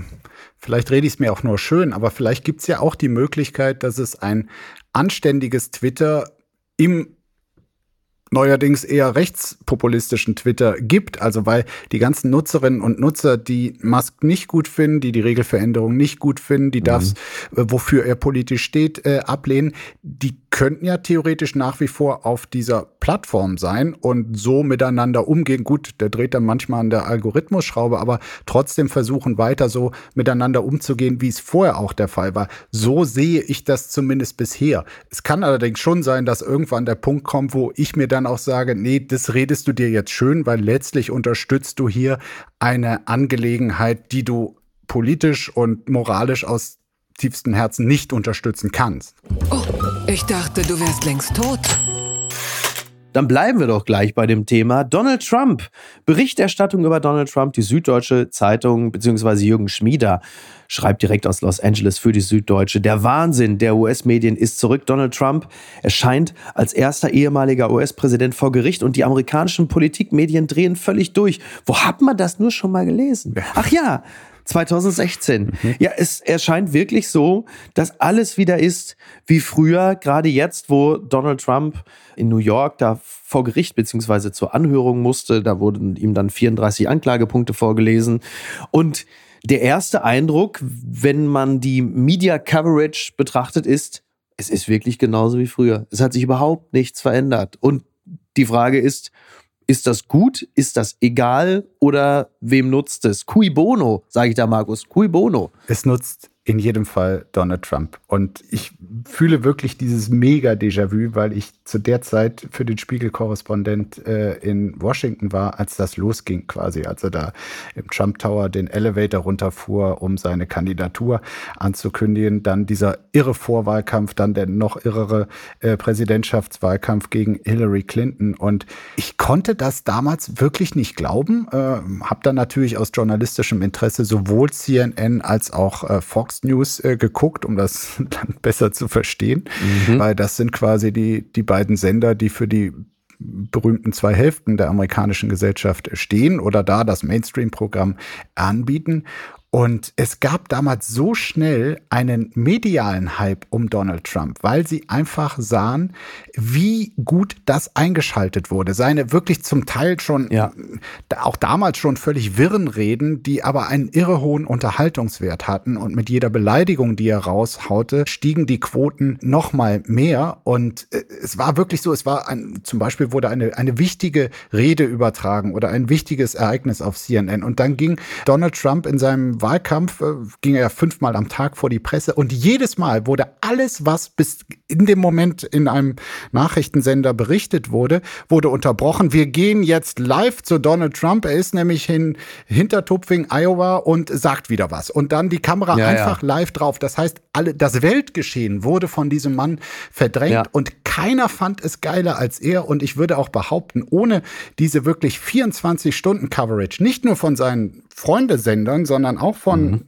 vielleicht rede ich es mir auch nur schön, aber vielleicht gibt es ja auch die Möglichkeit, dass es ein anständiges Twitter im neuerdings eher rechtspopulistischen Twitter gibt. Also weil die ganzen Nutzerinnen und Nutzer, die Musk nicht gut finden, die die Regelveränderung nicht gut finden, die mhm. das, äh, wofür er politisch steht, äh, ablehnen, die könnten ja theoretisch nach wie vor auf dieser Plattform sein und so miteinander umgehen. Gut, der dreht dann manchmal an der Algorithmusschraube, aber trotzdem versuchen weiter so miteinander umzugehen, wie es vorher auch der Fall war. So sehe ich das zumindest bisher. Es kann allerdings schon sein, dass irgendwann der Punkt kommt, wo ich mir dann auch sage, nee, das redest du dir jetzt schön, weil letztlich unterstützt du hier eine Angelegenheit, die du politisch und moralisch aus tiefstem Herzen nicht unterstützen kannst. Oh, ich dachte, du wärst längst tot. Dann bleiben wir doch gleich bei dem Thema Donald Trump. Berichterstattung über Donald Trump. Die Süddeutsche Zeitung bzw. Jürgen Schmieder schreibt direkt aus Los Angeles für die Süddeutsche. Der Wahnsinn der US-Medien ist zurück. Donald Trump erscheint als erster ehemaliger US-Präsident vor Gericht und die amerikanischen Politikmedien drehen völlig durch. Wo hat man das nur schon mal gelesen? Ach ja, 2016. Mhm. Ja, es erscheint wirklich so, dass alles wieder ist wie früher, gerade jetzt, wo Donald Trump in New York da vor Gericht beziehungsweise zur Anhörung musste. Da wurden ihm dann 34 Anklagepunkte vorgelesen. Und der erste Eindruck, wenn man die Media Coverage betrachtet, ist, es ist wirklich genauso wie früher. Es hat sich überhaupt nichts verändert. Und die Frage ist, ist das gut? Ist das egal? Oder wem nutzt es? Cui bono, sage ich da, Markus. Cui bono. Es nutzt in jedem Fall Donald Trump. Und ich fühle wirklich dieses mega Déjà-vu, weil ich zu der Zeit für den Spiegel-Korrespondent äh, in Washington war, als das losging quasi, als er da im Trump Tower den Elevator runterfuhr, um seine Kandidatur anzukündigen. Dann dieser irre Vorwahlkampf, dann der noch irrere äh, Präsidentschaftswahlkampf gegen Hillary Clinton. Und ich konnte das damals wirklich nicht glauben. Äh, habe dann natürlich aus journalistischem Interesse sowohl CNN als auch äh, Fox Fox News äh, geguckt, um das dann besser zu verstehen, mhm. weil das sind quasi die, die beiden Sender, die für die berühmten zwei Hälften der amerikanischen Gesellschaft stehen oder da das Mainstream-Programm anbieten. Und es gab damals so schnell einen medialen Hype um Donald Trump, weil sie einfach sahen, wie gut das eingeschaltet wurde. Seine wirklich zum Teil schon, ja. auch damals schon völlig wirren Reden, die aber einen irre hohen Unterhaltungswert hatten. Und mit jeder Beleidigung, die er raushaute, stiegen die Quoten noch mal mehr. Und äh, es war wirklich so, es war ein, zum Beispiel wurde eine, eine wichtige Rede übertragen oder ein wichtiges Ereignis auf CNN. Und dann ging Donald Trump in seinem Wahlkampf äh, ging er ja fünfmal am Tag vor die Presse und jedes Mal wurde alles, was bis in dem Moment in einem Nachrichtensender berichtet wurde, wurde unterbrochen. Wir gehen jetzt live zu Donald Trump. Er ist nämlich in Hintertupfing, Iowa und sagt wieder was. Und dann die Kamera ja, einfach ja. live drauf. Das heißt, alle, das Weltgeschehen wurde von diesem Mann verdrängt ja. und keiner fand es geiler als er. Und ich würde auch behaupten, ohne diese wirklich 24 Stunden Coverage, nicht nur von seinen Freundesendern, sondern auch von mhm.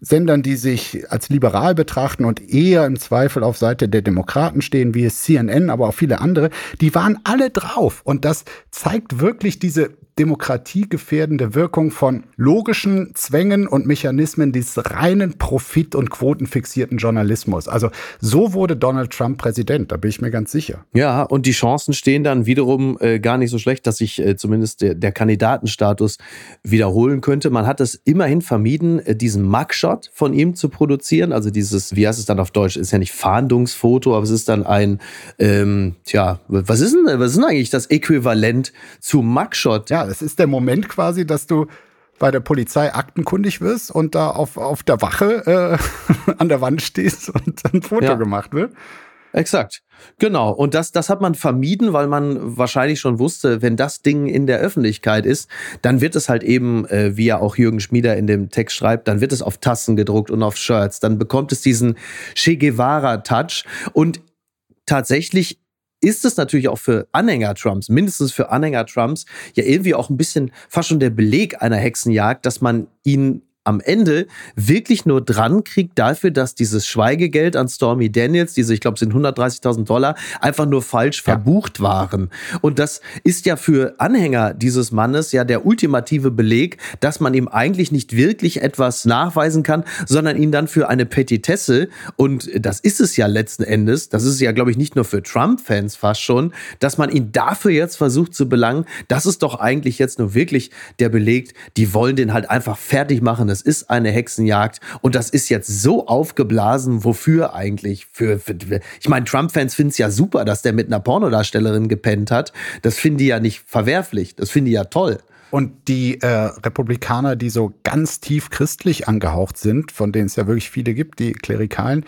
Sendern, die sich als liberal betrachten und eher im Zweifel auf Seite der Demokraten stehen, wie es CNN, aber auch viele andere, die waren alle drauf. Und das zeigt wirklich diese demokratiegefährdende Wirkung von logischen Zwängen und Mechanismen des reinen Profit- und quotenfixierten Journalismus. Also so wurde Donald Trump Präsident, da bin ich mir ganz sicher. Ja, und die Chancen stehen dann wiederum äh, gar nicht so schlecht, dass sich äh, zumindest der, der, Kandidatenstatus wiederholen könnte. Man hat es immerhin vermieden, äh, diesen Mugshot von ihm zu produzieren. Also dieses, wie heißt es dann auf Deutsch, ist ja nicht Fahndungsfoto, aber es ist dann ein, ähm, tja, was ist denn, was ist denn eigentlich das Äquivalent zu Mugshot? Ja, es ist der Moment quasi, dass du bei der Polizei aktenkundig wirst und da auf, auf der Wache äh, an der Wand stehst und ein Foto ja. gemacht wird. Exakt. Genau. Und das, das hat man vermieden, weil man wahrscheinlich schon wusste, wenn das Ding in der Öffentlichkeit ist, dann wird es halt eben, äh, wie ja auch Jürgen Schmieder in dem Text schreibt, dann wird es auf Tassen gedruckt und auf Shirts. Dann bekommt es diesen Che Guevara-Touch. Und tatsächlich ist es natürlich auch für Anhänger Trumps, mindestens für Anhänger Trumps, ja irgendwie auch ein bisschen fast schon der Beleg einer Hexenjagd, dass man ihn am Ende wirklich nur dran kriegt dafür, dass dieses Schweigegeld an Stormy Daniels, diese, ich glaube, sind 130.000 Dollar, einfach nur falsch ja. verbucht waren. Und das ist ja für Anhänger dieses Mannes ja der ultimative Beleg, dass man ihm eigentlich nicht wirklich etwas nachweisen kann, sondern ihn dann für eine Petitesse, und das ist es ja letzten Endes, das ist ja, glaube ich, nicht nur für Trump-Fans fast schon, dass man ihn dafür jetzt versucht zu belangen, das ist doch eigentlich jetzt nur wirklich der Beleg, die wollen den halt einfach fertig machen es ist eine Hexenjagd und das ist jetzt so aufgeblasen, wofür eigentlich? Für, für ich meine, Trump-Fans finden es ja super, dass der mit einer Pornodarstellerin gepennt hat. Das finden die ja nicht verwerflich, das finden die ja toll. Und die äh, Republikaner, die so ganz tief christlich angehaucht sind, von denen es ja wirklich viele gibt, die Klerikalen,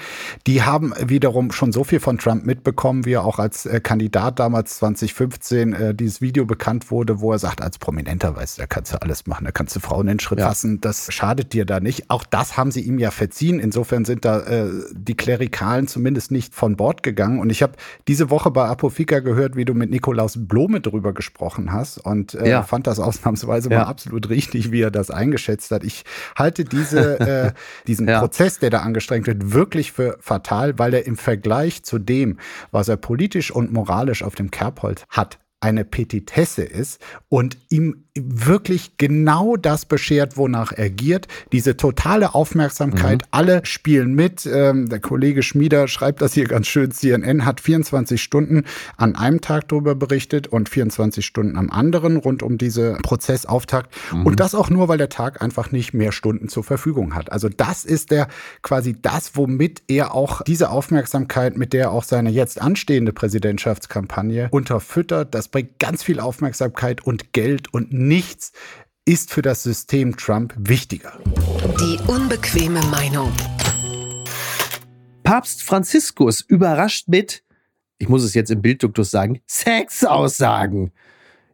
die haben wiederum schon so viel von Trump mitbekommen, wie er auch als äh, Kandidat damals 2015 äh, dieses Video bekannt wurde, wo er sagt, als Prominenter, weißt du, da kannst du alles machen, da kannst du Frauen in den Schritt ja. fassen, das schadet dir da nicht. Auch das haben sie ihm ja verziehen. Insofern sind da äh, die Klerikalen zumindest nicht von Bord gegangen. Und ich habe diese Woche bei Apofika gehört, wie du mit Nikolaus Blome drüber gesprochen hast und äh, ja. fand das ausnahmsweise ausnahmsweise ja. mal absolut richtig, wie er das eingeschätzt hat. Ich halte diese, äh, diesen ja. Prozess, der da angestrengt wird, wirklich für fatal, weil er im Vergleich zu dem, was er politisch und moralisch auf dem Kerbholz hat, eine Petitesse ist und ihm wirklich genau das beschert, wonach er giert. Diese totale Aufmerksamkeit, mhm. alle spielen mit. Ähm, der Kollege Schmieder schreibt das hier ganz schön. CNN hat 24 Stunden an einem Tag darüber berichtet und 24 Stunden am anderen rund um diese Prozessauftakt. Mhm. Und das auch nur, weil der Tag einfach nicht mehr Stunden zur Verfügung hat. Also das ist der quasi das, womit er auch diese Aufmerksamkeit, mit der auch seine jetzt anstehende Präsidentschaftskampagne unterfüttert. Das bringt ganz viel Aufmerksamkeit und Geld und nichts ist für das System Trump wichtiger. Die unbequeme Meinung. Papst Franziskus überrascht mit, ich muss es jetzt im Bildduktus sagen, Sexaussagen.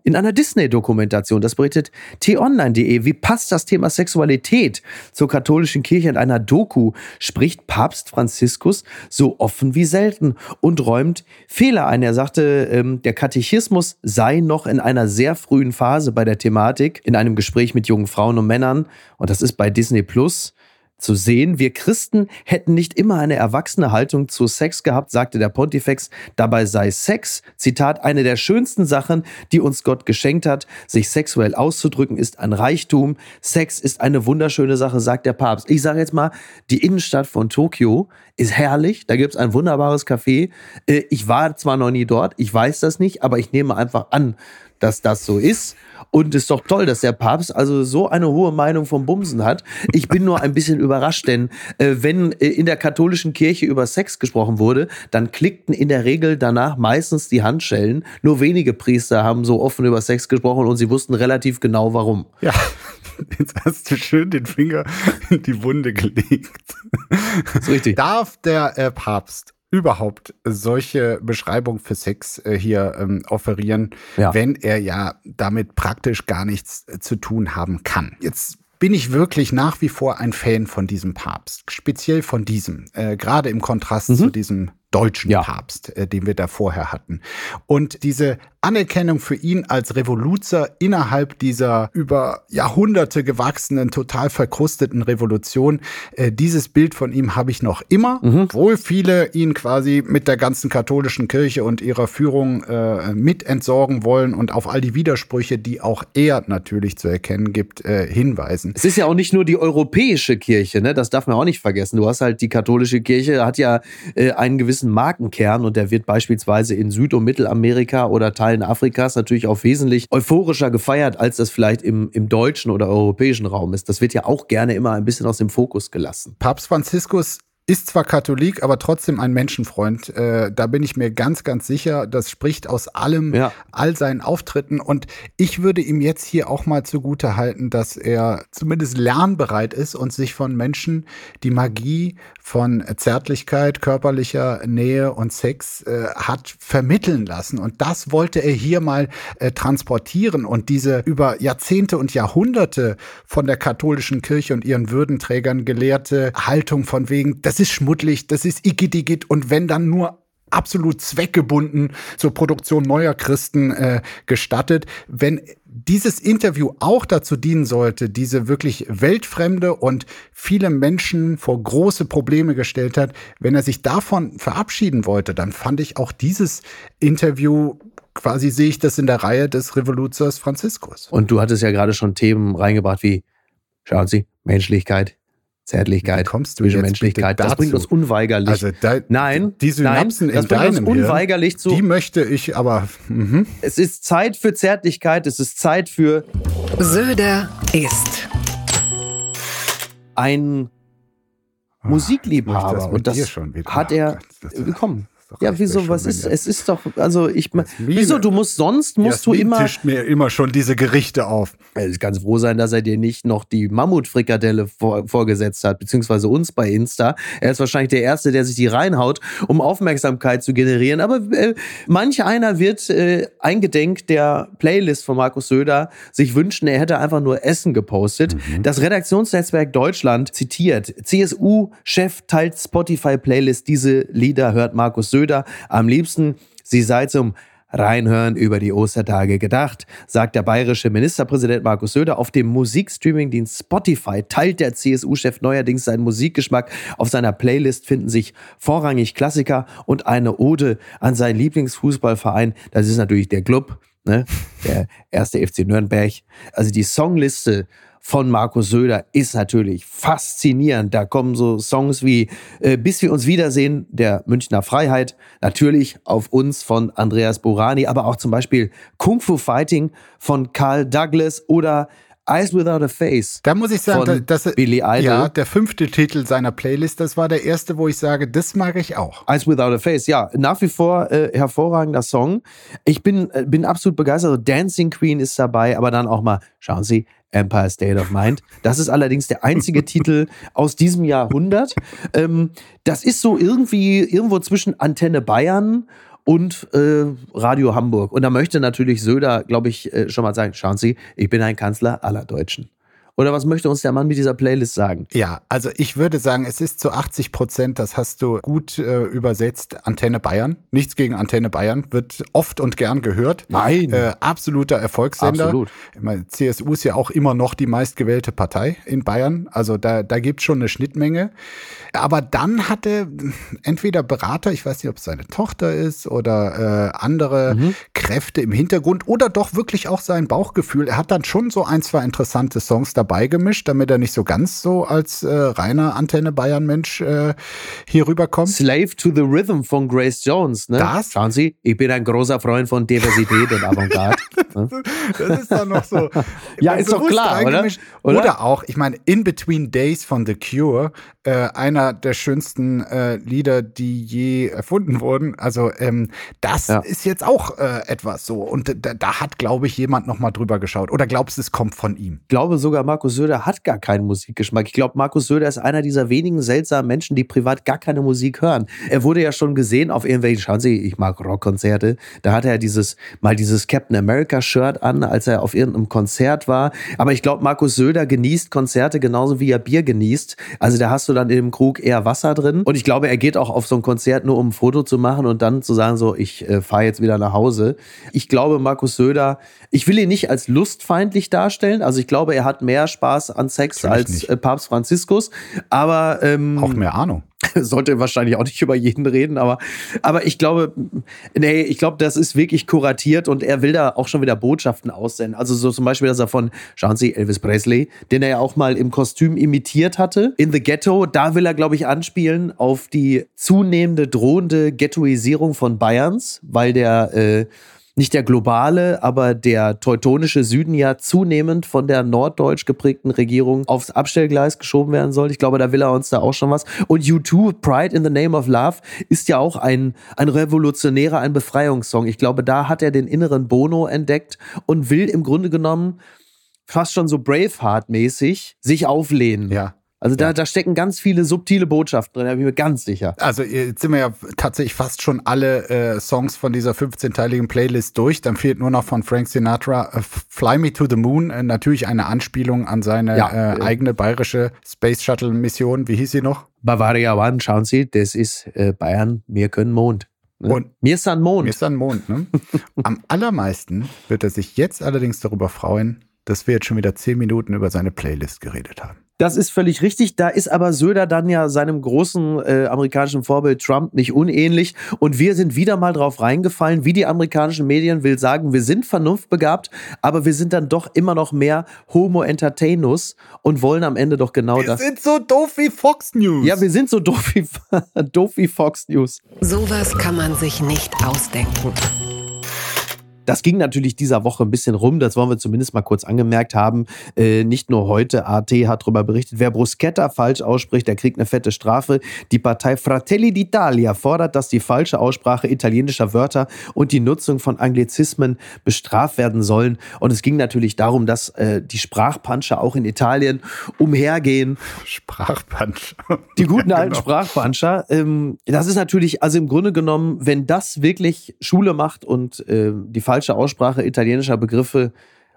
In einer Disney-Dokumentation, das berichtet t-online.de, wie passt das Thema Sexualität zur katholischen Kirche in einer Doku, spricht Papst Franziskus so offen wie selten und räumt Fehler ein. Er sagte, ähm, der Katechismus sei noch in einer sehr frühen Phase bei der Thematik, in einem Gespräch mit jungen Frauen und Männern. Und das ist bei Disney Plus zu sehen. Wir Christen hätten nicht immer eine erwachsene Haltung zu Sex gehabt, sagte der Pontifex. Dabei sei Sex, Zitat, eine der schönsten Sachen, die uns Gott geschenkt hat. Sich sexuell auszudrücken ist ein Reichtum. Sex ist eine wunderschöne Sache, sagt der Papst. Ich sage jetzt mal, die Innenstadt von Tokio ist herrlich. Da gibt es ein wunderbares Café. Äh, ich war zwar noch nie dort, ich weiß das nicht, aber ich nehme einfach an, dass das so ist. Und es ist doch toll, dass der Papst also so eine hohe Meinung vom Bumsen hat. Ich bin nur ein bisschen überrascht, denn äh, wenn äh, in der katholischen Kirche über Sex gesprochen wurde, dann klickten in der Regel danach meistens die Handschellen. Nur wenige Priester haben so offen über Sex gesprochen und sie wussten relativ genau warum. Ja. Jetzt hast du schön den Finger in die Wunde gelegt. Das ist richtig. Darf der äh, Papst überhaupt solche Beschreibungen für Sex äh, hier ähm, offerieren, ja. wenn er ja damit praktisch gar nichts äh, zu tun haben kann? Jetzt bin ich wirklich nach wie vor ein Fan von diesem Papst, speziell von diesem, äh, gerade im Kontrast mhm. zu diesem deutschen ja. Papst, äh, den wir da vorher hatten. Und diese Anerkennung für ihn als Revoluzer innerhalb dieser über Jahrhunderte gewachsenen, total verkrusteten Revolution, äh, dieses Bild von ihm habe ich noch immer, mhm. wohl viele ihn quasi mit der ganzen katholischen Kirche und ihrer Führung äh, mit entsorgen wollen und auf all die Widersprüche, die auch er natürlich zu erkennen gibt, äh, hinweisen. Es ist ja auch nicht nur die europäische Kirche, ne? das darf man auch nicht vergessen. Du hast halt die katholische Kirche, hat ja äh, einen gewissen gewissen Markenkern und der wird beispielsweise in Süd- und Mittelamerika oder Teilen Afrikas natürlich auch wesentlich euphorischer gefeiert, als das vielleicht im, im deutschen oder europäischen Raum ist. Das wird ja auch gerne immer ein bisschen aus dem Fokus gelassen. Papst Franziskus ist zwar Katholik, aber trotzdem ein Menschenfreund. Äh, da bin ich mir ganz, ganz sicher. Das spricht aus allem, ja. all seinen Auftritten. Und ich würde ihm jetzt hier auch mal zugute halten, dass er zumindest lernbereit ist und sich von Menschen die Magie von Zärtlichkeit, körperlicher Nähe und Sex äh, hat vermitteln lassen. Und das wollte er hier mal äh, transportieren. Und diese über Jahrzehnte und Jahrhunderte von der katholischen Kirche und ihren Würdenträgern gelehrte Haltung von wegen, das ist schmuddelig, das ist igidigit und wenn dann nur absolut zweckgebunden zur Produktion neuer Christen äh, gestattet. Wenn dieses Interview auch dazu dienen sollte, diese wirklich weltfremde und viele Menschen vor große Probleme gestellt hat, wenn er sich davon verabschieden wollte, dann fand ich auch dieses Interview quasi sehe ich das in der Reihe des Revoluzers Franziskus. Und du hattest ja gerade schon Themen reingebracht wie, schauen Sie, Menschlichkeit, Zärtlichkeit, kommst du Menschlichkeit, das bringt uns unweigerlich. Also da, nein, die Synapsen nein, das in bringt uns unweigerlich Hirn, zu. Die möchte ich aber. Mhm. Es ist Zeit für Zärtlichkeit. Es ist Zeit für Söder ist ein ah, Musikliebhaber das und das hat er. Willkommen ja, wieso, was ist, es ist doch, also ich, wieso, du musst, sonst musst Jasmin du immer. tischt mir immer schon diese Gerichte auf. Ich kann froh sein, dass er dir nicht noch die Mammutfrikadelle vor, vorgesetzt hat, beziehungsweise uns bei Insta. Er ist wahrscheinlich der Erste, der sich die reinhaut, um Aufmerksamkeit zu generieren. Aber äh, manch einer wird äh, eingedenk der Playlist von Markus Söder sich wünschen, er hätte einfach nur Essen gepostet. Mhm. Das Redaktionsnetzwerk Deutschland zitiert, CSU-Chef teilt Spotify-Playlist, diese Lieder hört Markus Söder. Söder am liebsten, sie sei zum Reinhören über die Ostertage gedacht, sagt der bayerische Ministerpräsident Markus Söder. Auf dem Musikstreamingdienst Spotify teilt der CSU-Chef neuerdings seinen Musikgeschmack. Auf seiner Playlist finden sich vorrangig Klassiker und eine Ode an seinen Lieblingsfußballverein. Das ist natürlich der Club, ne? der erste FC Nürnberg. Also die Songliste von Markus Söder ist natürlich faszinierend. Da kommen so Songs wie äh, Bis wir uns wiedersehen, der Münchner Freiheit, natürlich auf uns von Andreas Borani, aber auch zum Beispiel Kung Fu Fighting von Carl Douglas oder Eyes Without a Face. Da muss ich sagen, das, Billy Idol. Ja, der fünfte Titel seiner Playlist, das war der erste, wo ich sage, das mag ich auch. Eyes Without a Face, ja, nach wie vor äh, hervorragender Song. Ich bin, äh, bin absolut begeistert. Dancing Queen ist dabei, aber dann auch mal, schauen Sie, Empire State of Mind. Das ist allerdings der einzige Titel aus diesem Jahrhundert. Ähm, das ist so irgendwie irgendwo zwischen Antenne Bayern und äh, Radio Hamburg. Und da möchte natürlich Söder, glaube ich, äh, schon mal sagen, schauen Sie, ich bin ein Kanzler aller Deutschen. Oder was möchte uns der Mann mit dieser Playlist sagen? Ja, also ich würde sagen, es ist zu 80 Prozent, das hast du gut äh, übersetzt, Antenne Bayern. Nichts gegen Antenne Bayern, wird oft und gern gehört. Nein. Äh, absoluter Erfolgssender. Absolut. Ich meine, CSU ist ja auch immer noch die meistgewählte Partei in Bayern. Also da, da gibt es schon eine Schnittmenge. Aber dann hatte entweder Berater, ich weiß nicht, ob es seine Tochter ist oder äh, andere mhm. Kräfte im Hintergrund oder doch wirklich auch sein Bauchgefühl. Er hat dann schon so ein, zwei interessante Songs dabei dabei gemischt, damit er nicht so ganz so als äh, reiner Antenne Bayern Mensch äh, hier rüberkommt. Slave to the Rhythm von Grace Jones, ne? Das? Schauen Sie, ich bin ein großer Freund von Diversität und Avantgarde. Ne? das ist dann noch so. ja, ist doch klar, oder? oder? Oder auch, ich meine, In Between Days von The Cure, äh, einer der schönsten äh, Lieder, die je erfunden wurden. Also ähm, das ja. ist jetzt auch äh, etwas so. Und da, da hat, glaube ich, jemand noch mal drüber geschaut. Oder glaubst du, es kommt von ihm? Ich glaube sogar, Markus Markus Söder hat gar keinen Musikgeschmack. Ich glaube, Markus Söder ist einer dieser wenigen seltsamen Menschen, die privat gar keine Musik hören. Er wurde ja schon gesehen auf irgendwelchen, schauen Sie, ich mag Rockkonzerte. Da hatte er dieses, mal dieses Captain America Shirt an, als er auf irgendeinem Konzert war. Aber ich glaube, Markus Söder genießt Konzerte genauso wie er Bier genießt. Also da hast du dann in dem Krug eher Wasser drin. Und ich glaube, er geht auch auf so ein Konzert nur, um ein Foto zu machen und dann zu sagen, so, ich äh, fahre jetzt wieder nach Hause. Ich glaube, Markus Söder, ich will ihn nicht als lustfeindlich darstellen. Also ich glaube, er hat mehr Spaß an Sex als äh, Papst Franziskus. Aber ähm, auch mehr Ahnung. sollte wahrscheinlich auch nicht über jeden reden, aber, aber ich glaube, nee, ich glaube, das ist wirklich kuratiert und er will da auch schon wieder Botschaften aussenden. Also so zum Beispiel, dass er von, schauen Sie, Elvis Presley, den er ja auch mal im Kostüm imitiert hatte, in The Ghetto, da will er, glaube ich, anspielen auf die zunehmende, drohende Ghettoisierung von Bayerns, weil der äh, nicht der globale, aber der teutonische Süden ja zunehmend von der norddeutsch geprägten Regierung aufs Abstellgleis geschoben werden soll. Ich glaube, da will er uns da auch schon was. Und U2, Pride in the Name of Love, ist ja auch ein, ein revolutionärer, ein Befreiungssong. Ich glaube, da hat er den inneren Bono entdeckt und will im Grunde genommen fast schon so Braveheart-mäßig sich auflehnen. Ja. Also da, ja. da stecken ganz viele subtile Botschaften drin, da bin ich mir ganz sicher. Also jetzt sind wir ja tatsächlich fast schon alle äh, Songs von dieser 15-teiligen Playlist durch. Dann fehlt nur noch von Frank Sinatra äh, Fly Me to the Moon. Äh, natürlich eine Anspielung an seine ja, äh, eigene bayerische Space Shuttle Mission. Wie hieß sie noch? Bavaria One, schauen Sie, das ist äh, Bayern, wir können Mond. Ne? Und mir ist ein Mond. Mir ist ein Mond. Ne? Am allermeisten wird er sich jetzt allerdings darüber freuen, dass wir jetzt schon wieder zehn Minuten über seine Playlist geredet haben. Das ist völlig richtig. Da ist aber Söder dann ja seinem großen äh, amerikanischen Vorbild Trump nicht unähnlich. Und wir sind wieder mal drauf reingefallen, wie die amerikanischen Medien will sagen, wir sind vernunftbegabt, aber wir sind dann doch immer noch mehr Homo Entertainus und wollen am Ende doch genau wir das. Wir sind so doof wie Fox News. Ja, wir sind so doof wie, doof wie Fox News. Sowas kann man sich nicht ausdenken. Das ging natürlich dieser Woche ein bisschen rum, das wollen wir zumindest mal kurz angemerkt haben. Äh, nicht nur heute, AT hat darüber berichtet, wer Bruschetta falsch ausspricht, der kriegt eine fette Strafe. Die Partei Fratelli d'Italia fordert, dass die falsche Aussprache italienischer Wörter und die Nutzung von Anglizismen bestraft werden sollen. Und es ging natürlich darum, dass äh, die Sprachpuncher auch in Italien umhergehen. Sprachpuncher. Die guten ja, alten genau. Sprachpuncher. Ähm, das ist natürlich, also im Grunde genommen, wenn das wirklich Schule macht und äh, die falsche falsche Aussprache italienischer Begriffe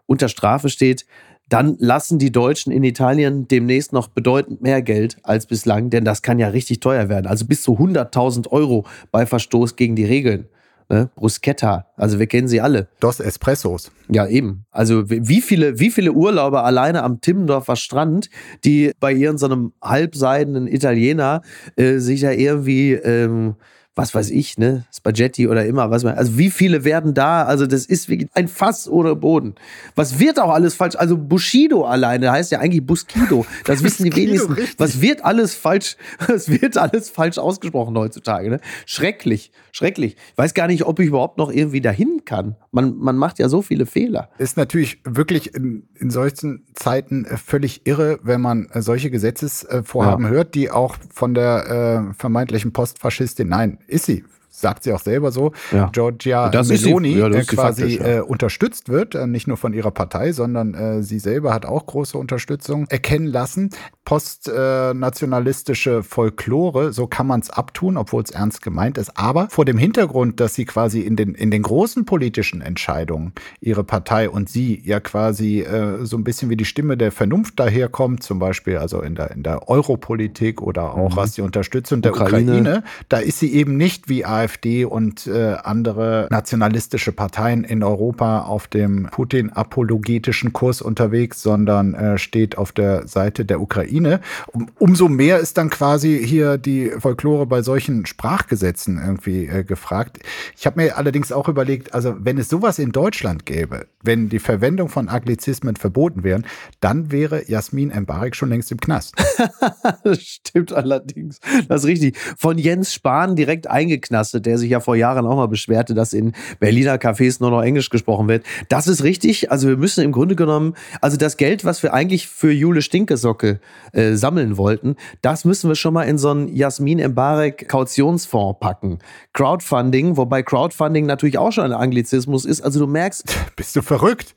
unter Strafe steht, dann lassen die Deutschen in Italien demnächst noch bedeutend mehr Geld als bislang, denn das kann ja richtig teuer werden. Also bis zu 100.000 Euro bei Verstoß gegen die Regeln. Ne? Bruschetta, also wir kennen sie alle. Dos Espressos. Ja, eben. Also wie viele, wie viele Urlauber alleine am Timmendorfer Strand, die bei ihren so einem halbseidenen Italiener äh, sich ja irgendwie ähm, was weiß ich, ne, Spaghetti oder immer, was man, also wie viele werden da, also das ist wirklich ein Fass ohne Boden. Was wird auch alles falsch, also Bushido alleine heißt ja eigentlich Buskido, das wissen die wenigsten. Was wird alles falsch, was wird alles falsch ausgesprochen heutzutage, ne? Schrecklich, schrecklich. Ich weiß gar nicht, ob ich überhaupt noch irgendwie dahin kann. Man, man macht ja so viele Fehler. Ist natürlich wirklich in, in solchen Zeiten äh, völlig irre, wenn man äh, solche Gesetzesvorhaben ja. hört, die auch von der äh, vermeintlichen Postfaschistin, nein, ist sie sagt sie auch selber so, ja. Giorgia Meloni ja, äh, quasi faktisch, ja. äh, unterstützt wird, äh, nicht nur von ihrer Partei, sondern sie selber hat auch große Unterstützung erkennen lassen. Postnationalistische Folklore, so kann man es abtun, obwohl es ernst gemeint ist. Aber vor dem Hintergrund, dass sie quasi in den, in den großen politischen Entscheidungen ihre Partei und sie ja quasi so ein bisschen wie die Stimme der Vernunft daherkommt, zum Beispiel also in der, in der Europolitik oder auch mhm. was die Unterstützung der Ukraine. Ukraine, da ist sie eben nicht wie AfD AfD und äh, andere nationalistische Parteien in Europa auf dem Putin-apologetischen Kurs unterwegs, sondern äh, steht auf der Seite der Ukraine. Um, umso mehr ist dann quasi hier die Folklore bei solchen Sprachgesetzen irgendwie äh, gefragt. Ich habe mir allerdings auch überlegt, also wenn es sowas in Deutschland gäbe, wenn die Verwendung von Anglizismen verboten wären, dann wäre Jasmin Embarek schon längst im Knast. das stimmt allerdings. Das ist richtig. Von Jens Spahn direkt eingeknastet ausrastet, der sich ja vor Jahren auch mal beschwerte, dass in Berliner Cafés nur noch Englisch gesprochen wird. Das ist richtig. Also wir müssen im Grunde genommen, also das Geld, was wir eigentlich für Jule Stinkesocke äh, sammeln wollten, das müssen wir schon mal in so einen Jasmin Embarek Kautionsfonds packen. Crowdfunding, wobei Crowdfunding natürlich auch schon ein Anglizismus ist. Also du merkst. Bist du verrückt?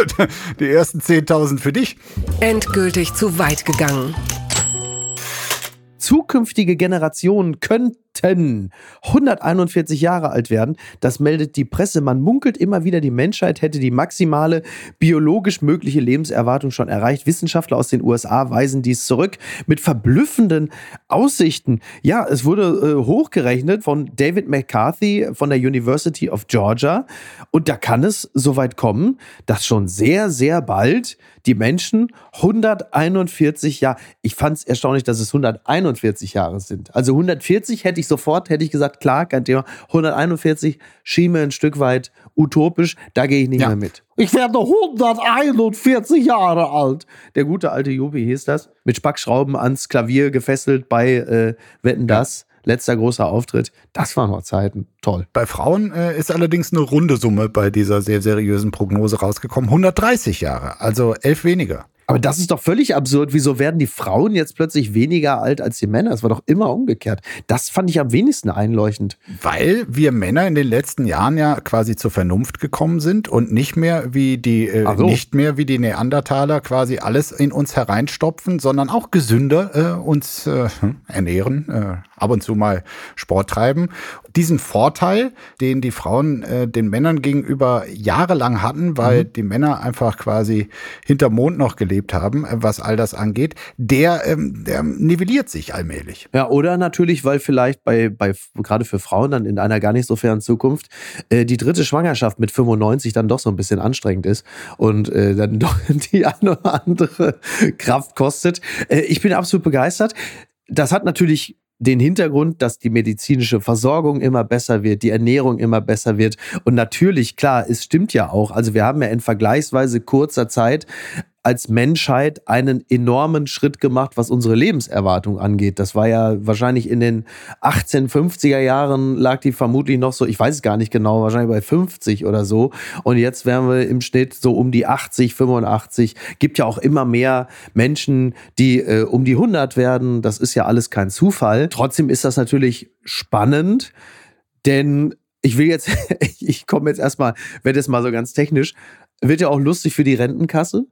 Die ersten 10.000 für dich. Endgültig zu weit gegangen. Zukünftige Generationen könnten 141 Jahre alt werden. Das meldet die Presse. Man munkelt immer wieder, die Menschheit hätte die maximale biologisch mögliche Lebenserwartung schon erreicht. Wissenschaftler aus den USA weisen dies zurück mit verblüffenden Aussichten. Ja, es wurde äh, hochgerechnet von David McCarthy von der University of Georgia. Und da kann es soweit kommen, dass schon sehr, sehr bald die Menschen 141 Jahre, ich fand es erstaunlich, dass es 141 Jahre sind. Also 140 hätte ich sofort, hätte ich gesagt, klar, kein Thema. 141 schien mir ein Stück weit utopisch, da gehe ich nicht ja. mehr mit. Ich werde 141 Jahre alt. Der gute alte Jubi hieß das. Mit Spackschrauben ans Klavier gefesselt bei äh, Wetten das. Letzter großer Auftritt. Das waren noch Zeiten. Toll. Bei Frauen äh, ist allerdings eine runde Summe bei dieser sehr seriösen Prognose rausgekommen. 130 Jahre, also elf weniger. Aber das ist doch völlig absurd. Wieso werden die Frauen jetzt plötzlich weniger alt als die Männer? Es war doch immer umgekehrt. Das fand ich am wenigsten einleuchtend. Weil wir Männer in den letzten Jahren ja quasi zur Vernunft gekommen sind und nicht mehr wie die äh, so. nicht mehr wie die Neandertaler quasi alles in uns hereinstopfen, sondern auch gesünder äh, uns äh, ernähren, äh, ab und zu mal Sport treiben. Diesen Vorteil, den die Frauen äh, den Männern gegenüber jahrelang hatten, weil mhm. die Männer einfach quasi hinterm Mond noch gelebt haben, äh, was all das angeht, der, ähm, der nivelliert sich allmählich. Ja, oder natürlich, weil vielleicht bei, bei gerade für Frauen dann in einer gar nicht so fernen Zukunft äh, die dritte Schwangerschaft mit 95 dann doch so ein bisschen anstrengend ist und äh, dann doch die eine oder andere Kraft kostet. Äh, ich bin absolut begeistert. Das hat natürlich den Hintergrund, dass die medizinische Versorgung immer besser wird, die Ernährung immer besser wird. Und natürlich, klar, es stimmt ja auch. Also wir haben ja in vergleichsweise kurzer Zeit als Menschheit einen enormen Schritt gemacht, was unsere Lebenserwartung angeht. Das war ja wahrscheinlich in den 1850er Jahren lag die vermutlich noch so, ich weiß es gar nicht genau, wahrscheinlich bei 50 oder so. Und jetzt wären wir im Schnitt so um die 80, 85. Gibt ja auch immer mehr Menschen, die äh, um die 100 werden. Das ist ja alles kein Zufall. Trotzdem ist das natürlich spannend, denn ich will jetzt, ich komme jetzt erstmal, werde jetzt mal so ganz technisch, wird ja auch lustig für die Rentenkasse.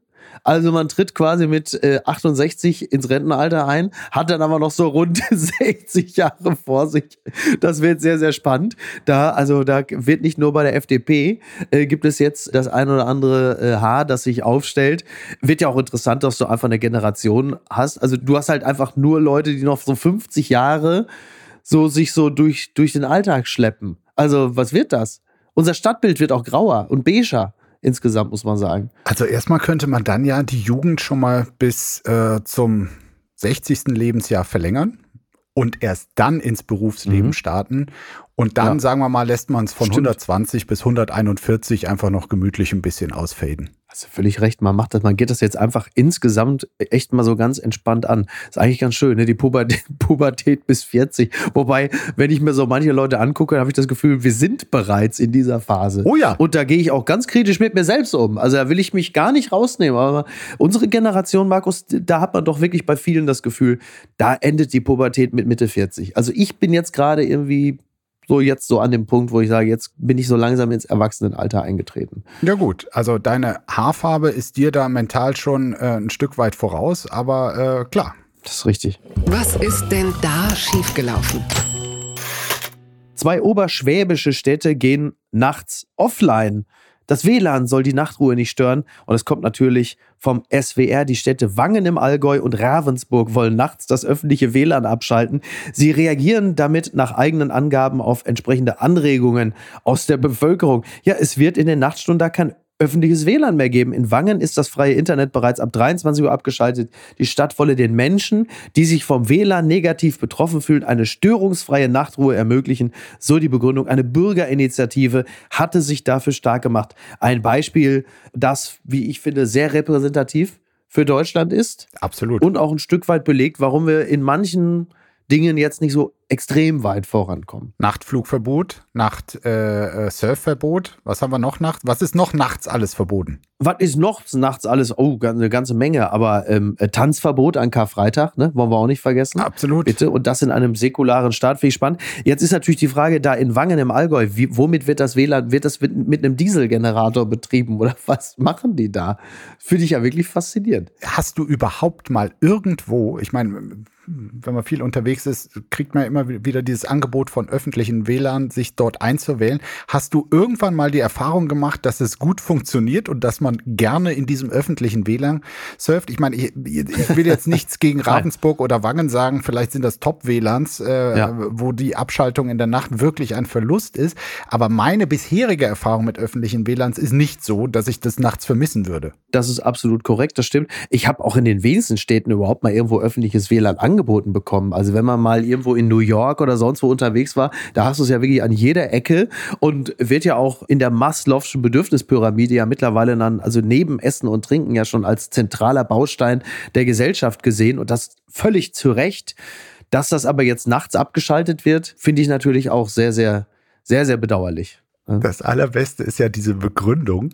Also man tritt quasi mit äh, 68 ins Rentenalter ein, hat dann aber noch so rund 60 Jahre vor sich. Das wird sehr, sehr spannend. Da, also da wird nicht nur bei der FDP, äh, gibt es jetzt das ein oder andere äh, Haar, das sich aufstellt. Wird ja auch interessant, dass du einfach eine Generation hast. Also du hast halt einfach nur Leute, die noch so 50 Jahre so sich so durch, durch den Alltag schleppen. Also was wird das? Unser Stadtbild wird auch grauer und beiger insgesamt, muss man sagen. Also erstmal könnte man dann ja die Jugend schon mal bis äh, zum 60. Lebensjahr verlängern und erst dann ins Berufsleben mhm. starten. Und dann, ja. sagen wir mal, lässt man es von Stimmt. 120 bis 141 einfach noch gemütlich ein bisschen ausfaden. Hast du völlig recht, man macht das, man geht das jetzt einfach insgesamt echt mal so ganz entspannt an. Ist eigentlich ganz schön, ne? Die Pubertät, Pubertät bis 40. Wobei, wenn ich mir so manche Leute angucke, habe ich das Gefühl, wir sind bereits in dieser Phase. Oh ja. Und da gehe ich auch ganz kritisch mit mir selbst um. Also da will ich mich gar nicht rausnehmen. Aber unsere Generation, Markus, da hat man doch wirklich bei vielen das Gefühl, da endet die Pubertät mit Mitte 40. Also ich bin jetzt gerade irgendwie so jetzt so an dem Punkt, wo ich sage, jetzt bin ich so langsam ins Erwachsenenalter eingetreten. Ja gut, also deine Haarfarbe ist dir da mental schon äh, ein Stück weit voraus, aber äh, klar. Das ist richtig. Was ist denn da schiefgelaufen? Zwei oberschwäbische Städte gehen nachts offline. Das WLAN soll die Nachtruhe nicht stören und es kommt natürlich vom SWR. Die Städte Wangen im Allgäu und Ravensburg wollen nachts das öffentliche WLAN abschalten. Sie reagieren damit nach eigenen Angaben auf entsprechende Anregungen aus der Bevölkerung. Ja, es wird in den Nachtstunden da kein öffentliches WLAN mehr geben. In Wangen ist das freie Internet bereits ab 23 Uhr abgeschaltet. Die Stadt wolle den Menschen, die sich vom WLAN negativ betroffen fühlen, eine störungsfreie Nachtruhe ermöglichen. So die Begründung. Eine Bürgerinitiative hatte sich dafür stark gemacht. Ein Beispiel, das, wie ich finde, sehr repräsentativ für Deutschland ist. Absolut. Und auch ein Stück weit belegt, warum wir in manchen Dingen jetzt nicht so extrem weit vorankommen. Nachtflugverbot, Nacht-Surfverbot. Äh, äh was haben wir noch nachts? Was ist noch nachts alles verboten? Was ist noch nachts alles? Oh, eine ganze Menge. Aber ähm, äh, Tanzverbot an Karfreitag, ne? Wollen wir auch nicht vergessen. Absolut. Bitte. Und das in einem säkularen Staat, finde ich spannend. Jetzt ist natürlich die Frage, da in Wangen im Allgäu, wie, womit wird das WLAN, wird das mit, mit einem Dieselgenerator betrieben oder was machen die da? Finde ich ja wirklich faszinierend. Hast du überhaupt mal irgendwo, ich meine, wenn man viel unterwegs ist, kriegt man immer wieder dieses Angebot von öffentlichen WLAN, sich dort einzuwählen. Hast du irgendwann mal die Erfahrung gemacht, dass es gut funktioniert und dass man gerne in diesem öffentlichen WLAN surft? Ich meine, ich, ich will jetzt nichts gegen Ravensburg oder Wangen sagen, vielleicht sind das Top-WLANs, äh, ja. wo die Abschaltung in der Nacht wirklich ein Verlust ist. Aber meine bisherige Erfahrung mit öffentlichen WLANs ist nicht so, dass ich das nachts vermissen würde. Das ist absolut korrekt, das stimmt. Ich habe auch in den wenigsten Städten überhaupt mal irgendwo öffentliches WLAN angeboten angeboten bekommen. Also wenn man mal irgendwo in New York oder sonst wo unterwegs war, da hast du es ja wirklich an jeder Ecke und wird ja auch in der Maslow'schen Bedürfnispyramide ja mittlerweile dann, also neben Essen und Trinken ja schon als zentraler Baustein der Gesellschaft gesehen und das völlig zu Recht. Dass das aber jetzt nachts abgeschaltet wird, finde ich natürlich auch sehr, sehr, sehr, sehr bedauerlich. Das Allerbeste ist ja diese Begründung.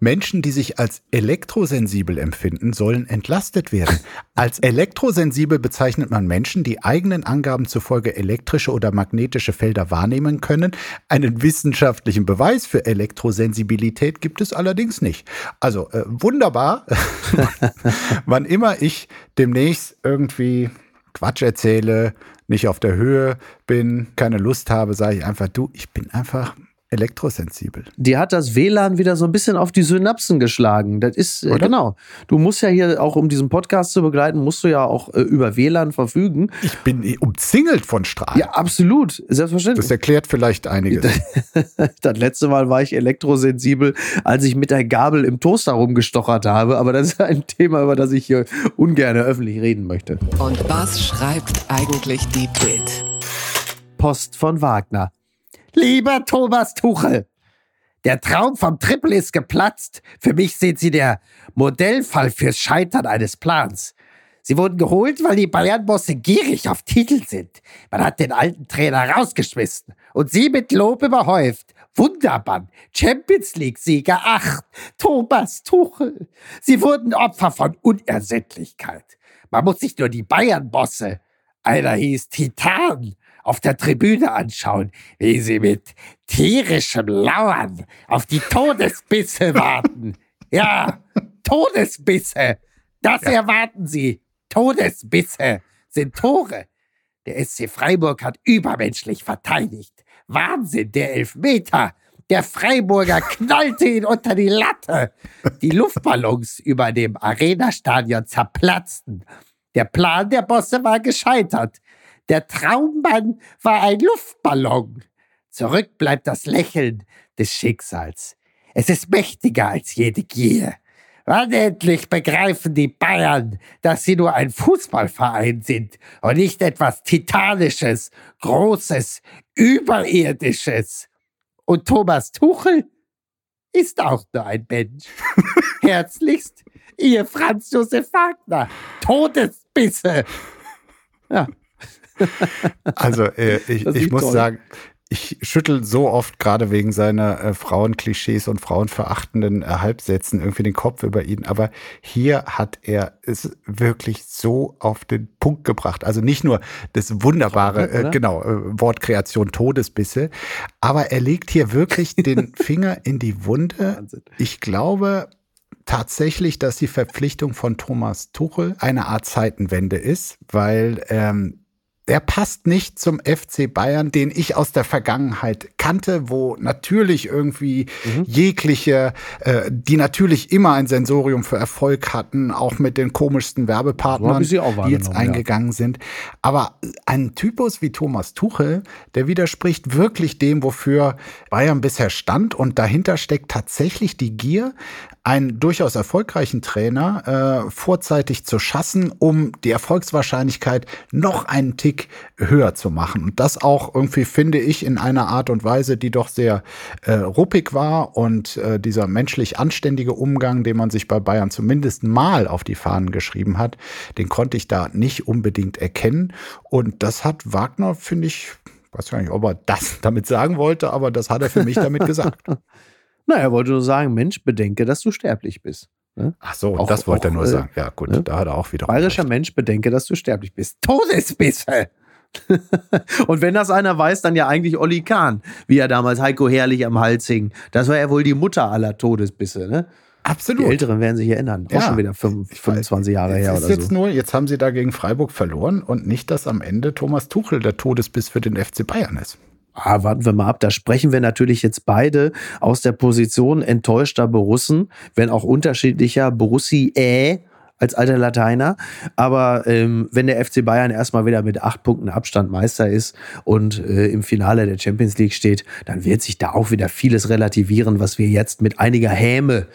Menschen, die sich als elektrosensibel empfinden, sollen entlastet werden. Als elektrosensibel bezeichnet man Menschen, die eigenen Angaben zufolge elektrische oder magnetische Felder wahrnehmen können. Einen wissenschaftlichen Beweis für Elektrosensibilität gibt es allerdings nicht. Also äh, wunderbar. Wann immer ich demnächst irgendwie Quatsch erzähle, nicht auf der Höhe bin, keine Lust habe, sage ich einfach, du, ich bin einfach elektrosensibel. Die hat das WLAN wieder so ein bisschen auf die Synapsen geschlagen. Das ist, äh, genau. Du musst ja hier auch, um diesen Podcast zu begleiten, musst du ja auch äh, über WLAN verfügen. Ich bin umzingelt von Strahlen. Ja, absolut. Selbstverständlich. Das erklärt vielleicht einiges. das letzte Mal war ich elektrosensibel, als ich mit der Gabel im Toaster rumgestochert habe. Aber das ist ein Thema, über das ich hier ungern öffentlich reden möchte. Und was schreibt eigentlich die Bild? Post von Wagner. Lieber Thomas Tuchel, der Traum vom Triple ist geplatzt. Für mich sind Sie der Modellfall fürs Scheitern eines Plans. Sie wurden geholt, weil die Bayern-Bosse gierig auf Titel sind. Man hat den alten Trainer rausgeschmissen und Sie mit Lob überhäuft. Wunderbar. Champions League-Sieger 8. Thomas Tuchel. Sie wurden Opfer von Unersättlichkeit. Man muss sich nur die Bayern-Bosse, einer hieß Titan, auf der Tribüne anschauen, wie sie mit tierischem Lauern auf die Todesbisse warten. Ja, Todesbisse. Das ja. erwarten sie. Todesbisse sind Tore. Der SC Freiburg hat übermenschlich verteidigt. Wahnsinn, der Elfmeter. Der Freiburger knallte ihn unter die Latte. Die Luftballons über dem Arena-Stadion zerplatzten. Der Plan der Bosse war gescheitert. Der Traummann war ein Luftballon. Zurück bleibt das Lächeln des Schicksals. Es ist mächtiger als jede Gier. Wann endlich begreifen die Bayern, dass sie nur ein Fußballverein sind und nicht etwas Titanisches, Großes, Überirdisches. Und Thomas Tuchel ist auch nur ein Mensch. Herzlichst, ihr Franz Josef Wagner. Todesbisse. Ja. Also äh, ich, ich muss toll. sagen, ich schüttel so oft gerade wegen seiner äh, Frauenklischees und frauenverachtenden äh, Halbsätzen irgendwie den Kopf über ihn. Aber hier hat er es wirklich so auf den Punkt gebracht. Also nicht nur das wunderbare, äh, genau, äh, Wortkreation Todesbisse, aber er legt hier wirklich den Finger in die Wunde. Wahnsinn. Ich glaube, tatsächlich, dass die Verpflichtung von Thomas Tuchel eine Art Zeitenwende ist, weil ähm, der passt nicht zum FC Bayern, den ich aus der Vergangenheit kannte, wo natürlich irgendwie mhm. jegliche, äh, die natürlich immer ein Sensorium für Erfolg hatten, auch mit den komischsten Werbepartnern, die jetzt eingegangen ja. sind. Aber ein Typus wie Thomas Tuchel, der widerspricht wirklich dem, wofür Bayern bisher stand und dahinter steckt tatsächlich die Gier, einen durchaus erfolgreichen Trainer äh, vorzeitig zu schassen, um die Erfolgswahrscheinlichkeit noch einen Tick Höher zu machen. Und das auch irgendwie, finde ich, in einer Art und Weise, die doch sehr äh, ruppig war und äh, dieser menschlich anständige Umgang, den man sich bei Bayern zumindest mal auf die Fahnen geschrieben hat, den konnte ich da nicht unbedingt erkennen. Und das hat Wagner, finde ich, weiß gar nicht, ob er das damit sagen wollte, aber das hat er für mich damit gesagt. Na, er wollte nur sagen, Mensch, bedenke, dass du sterblich bist. Ne? Ach so, auch, das wollte auch, er nur äh, sagen. Ja, gut, ne? da hat er auch wieder. Bayerischer Mensch, bedenke, dass du sterblich bist. Todesbisse! und wenn das einer weiß, dann ja eigentlich Olli Kahn, wie er damals Heiko Herrlich am Hals hing. Das war ja wohl die Mutter aller Todesbisse, ne? Absolut. Die Älteren werden sich erinnern. Auch ja, schon wieder 25 Jahre her oder jetzt so. Nur, jetzt haben sie da gegen Freiburg verloren und nicht, dass am Ende Thomas Tuchel der Todesbiss für den FC Bayern ist. Ah, warten wir mal ab. Da sprechen wir natürlich jetzt beide aus der Position enttäuschter Borussen, wenn auch unterschiedlicher Borussi äh als alter Lateiner. Aber ähm, wenn der FC Bayern erstmal wieder mit acht Punkten Abstand Meister ist und äh, im Finale der Champions League steht, dann wird sich da auch wieder vieles relativieren, was wir jetzt mit einiger Häme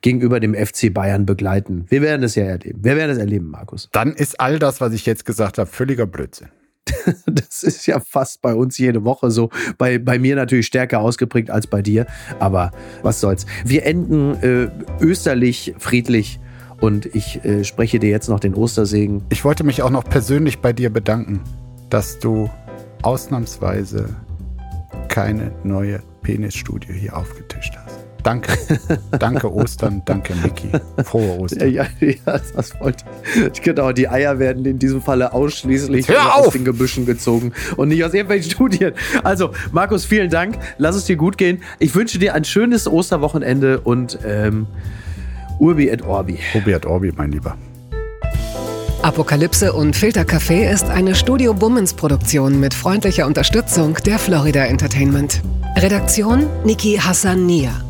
gegenüber dem FC Bayern begleiten. Wir werden es ja erleben. Wir werden es erleben, Markus. Dann ist all das, was ich jetzt gesagt habe, völliger Blödsinn. Das ist ja fast bei uns jede Woche so. Bei, bei mir natürlich stärker ausgeprägt als bei dir. Aber was soll's. Wir enden äh, österlich, friedlich. Und ich äh, spreche dir jetzt noch den Ostersegen. Ich wollte mich auch noch persönlich bei dir bedanken, dass du ausnahmsweise keine neue Penisstudie hier aufgetischt hast. Danke. danke Ostern, danke Niki. Frohe Ostern. Ja, ja, ja, das wollte ich. Genau, die Eier werden in diesem Falle ausschließlich aus den Gebüschen gezogen und nicht aus irgendwelchen Studien. Also, Markus, vielen Dank. Lass es dir gut gehen. Ich wünsche dir ein schönes Osterwochenende und ähm, Urbi et Orbi. Urbi et Orbi, mein Lieber. Apokalypse und Filtercafé ist eine Studio Bummens Produktion mit freundlicher Unterstützung der Florida Entertainment. Redaktion Niki Hassania.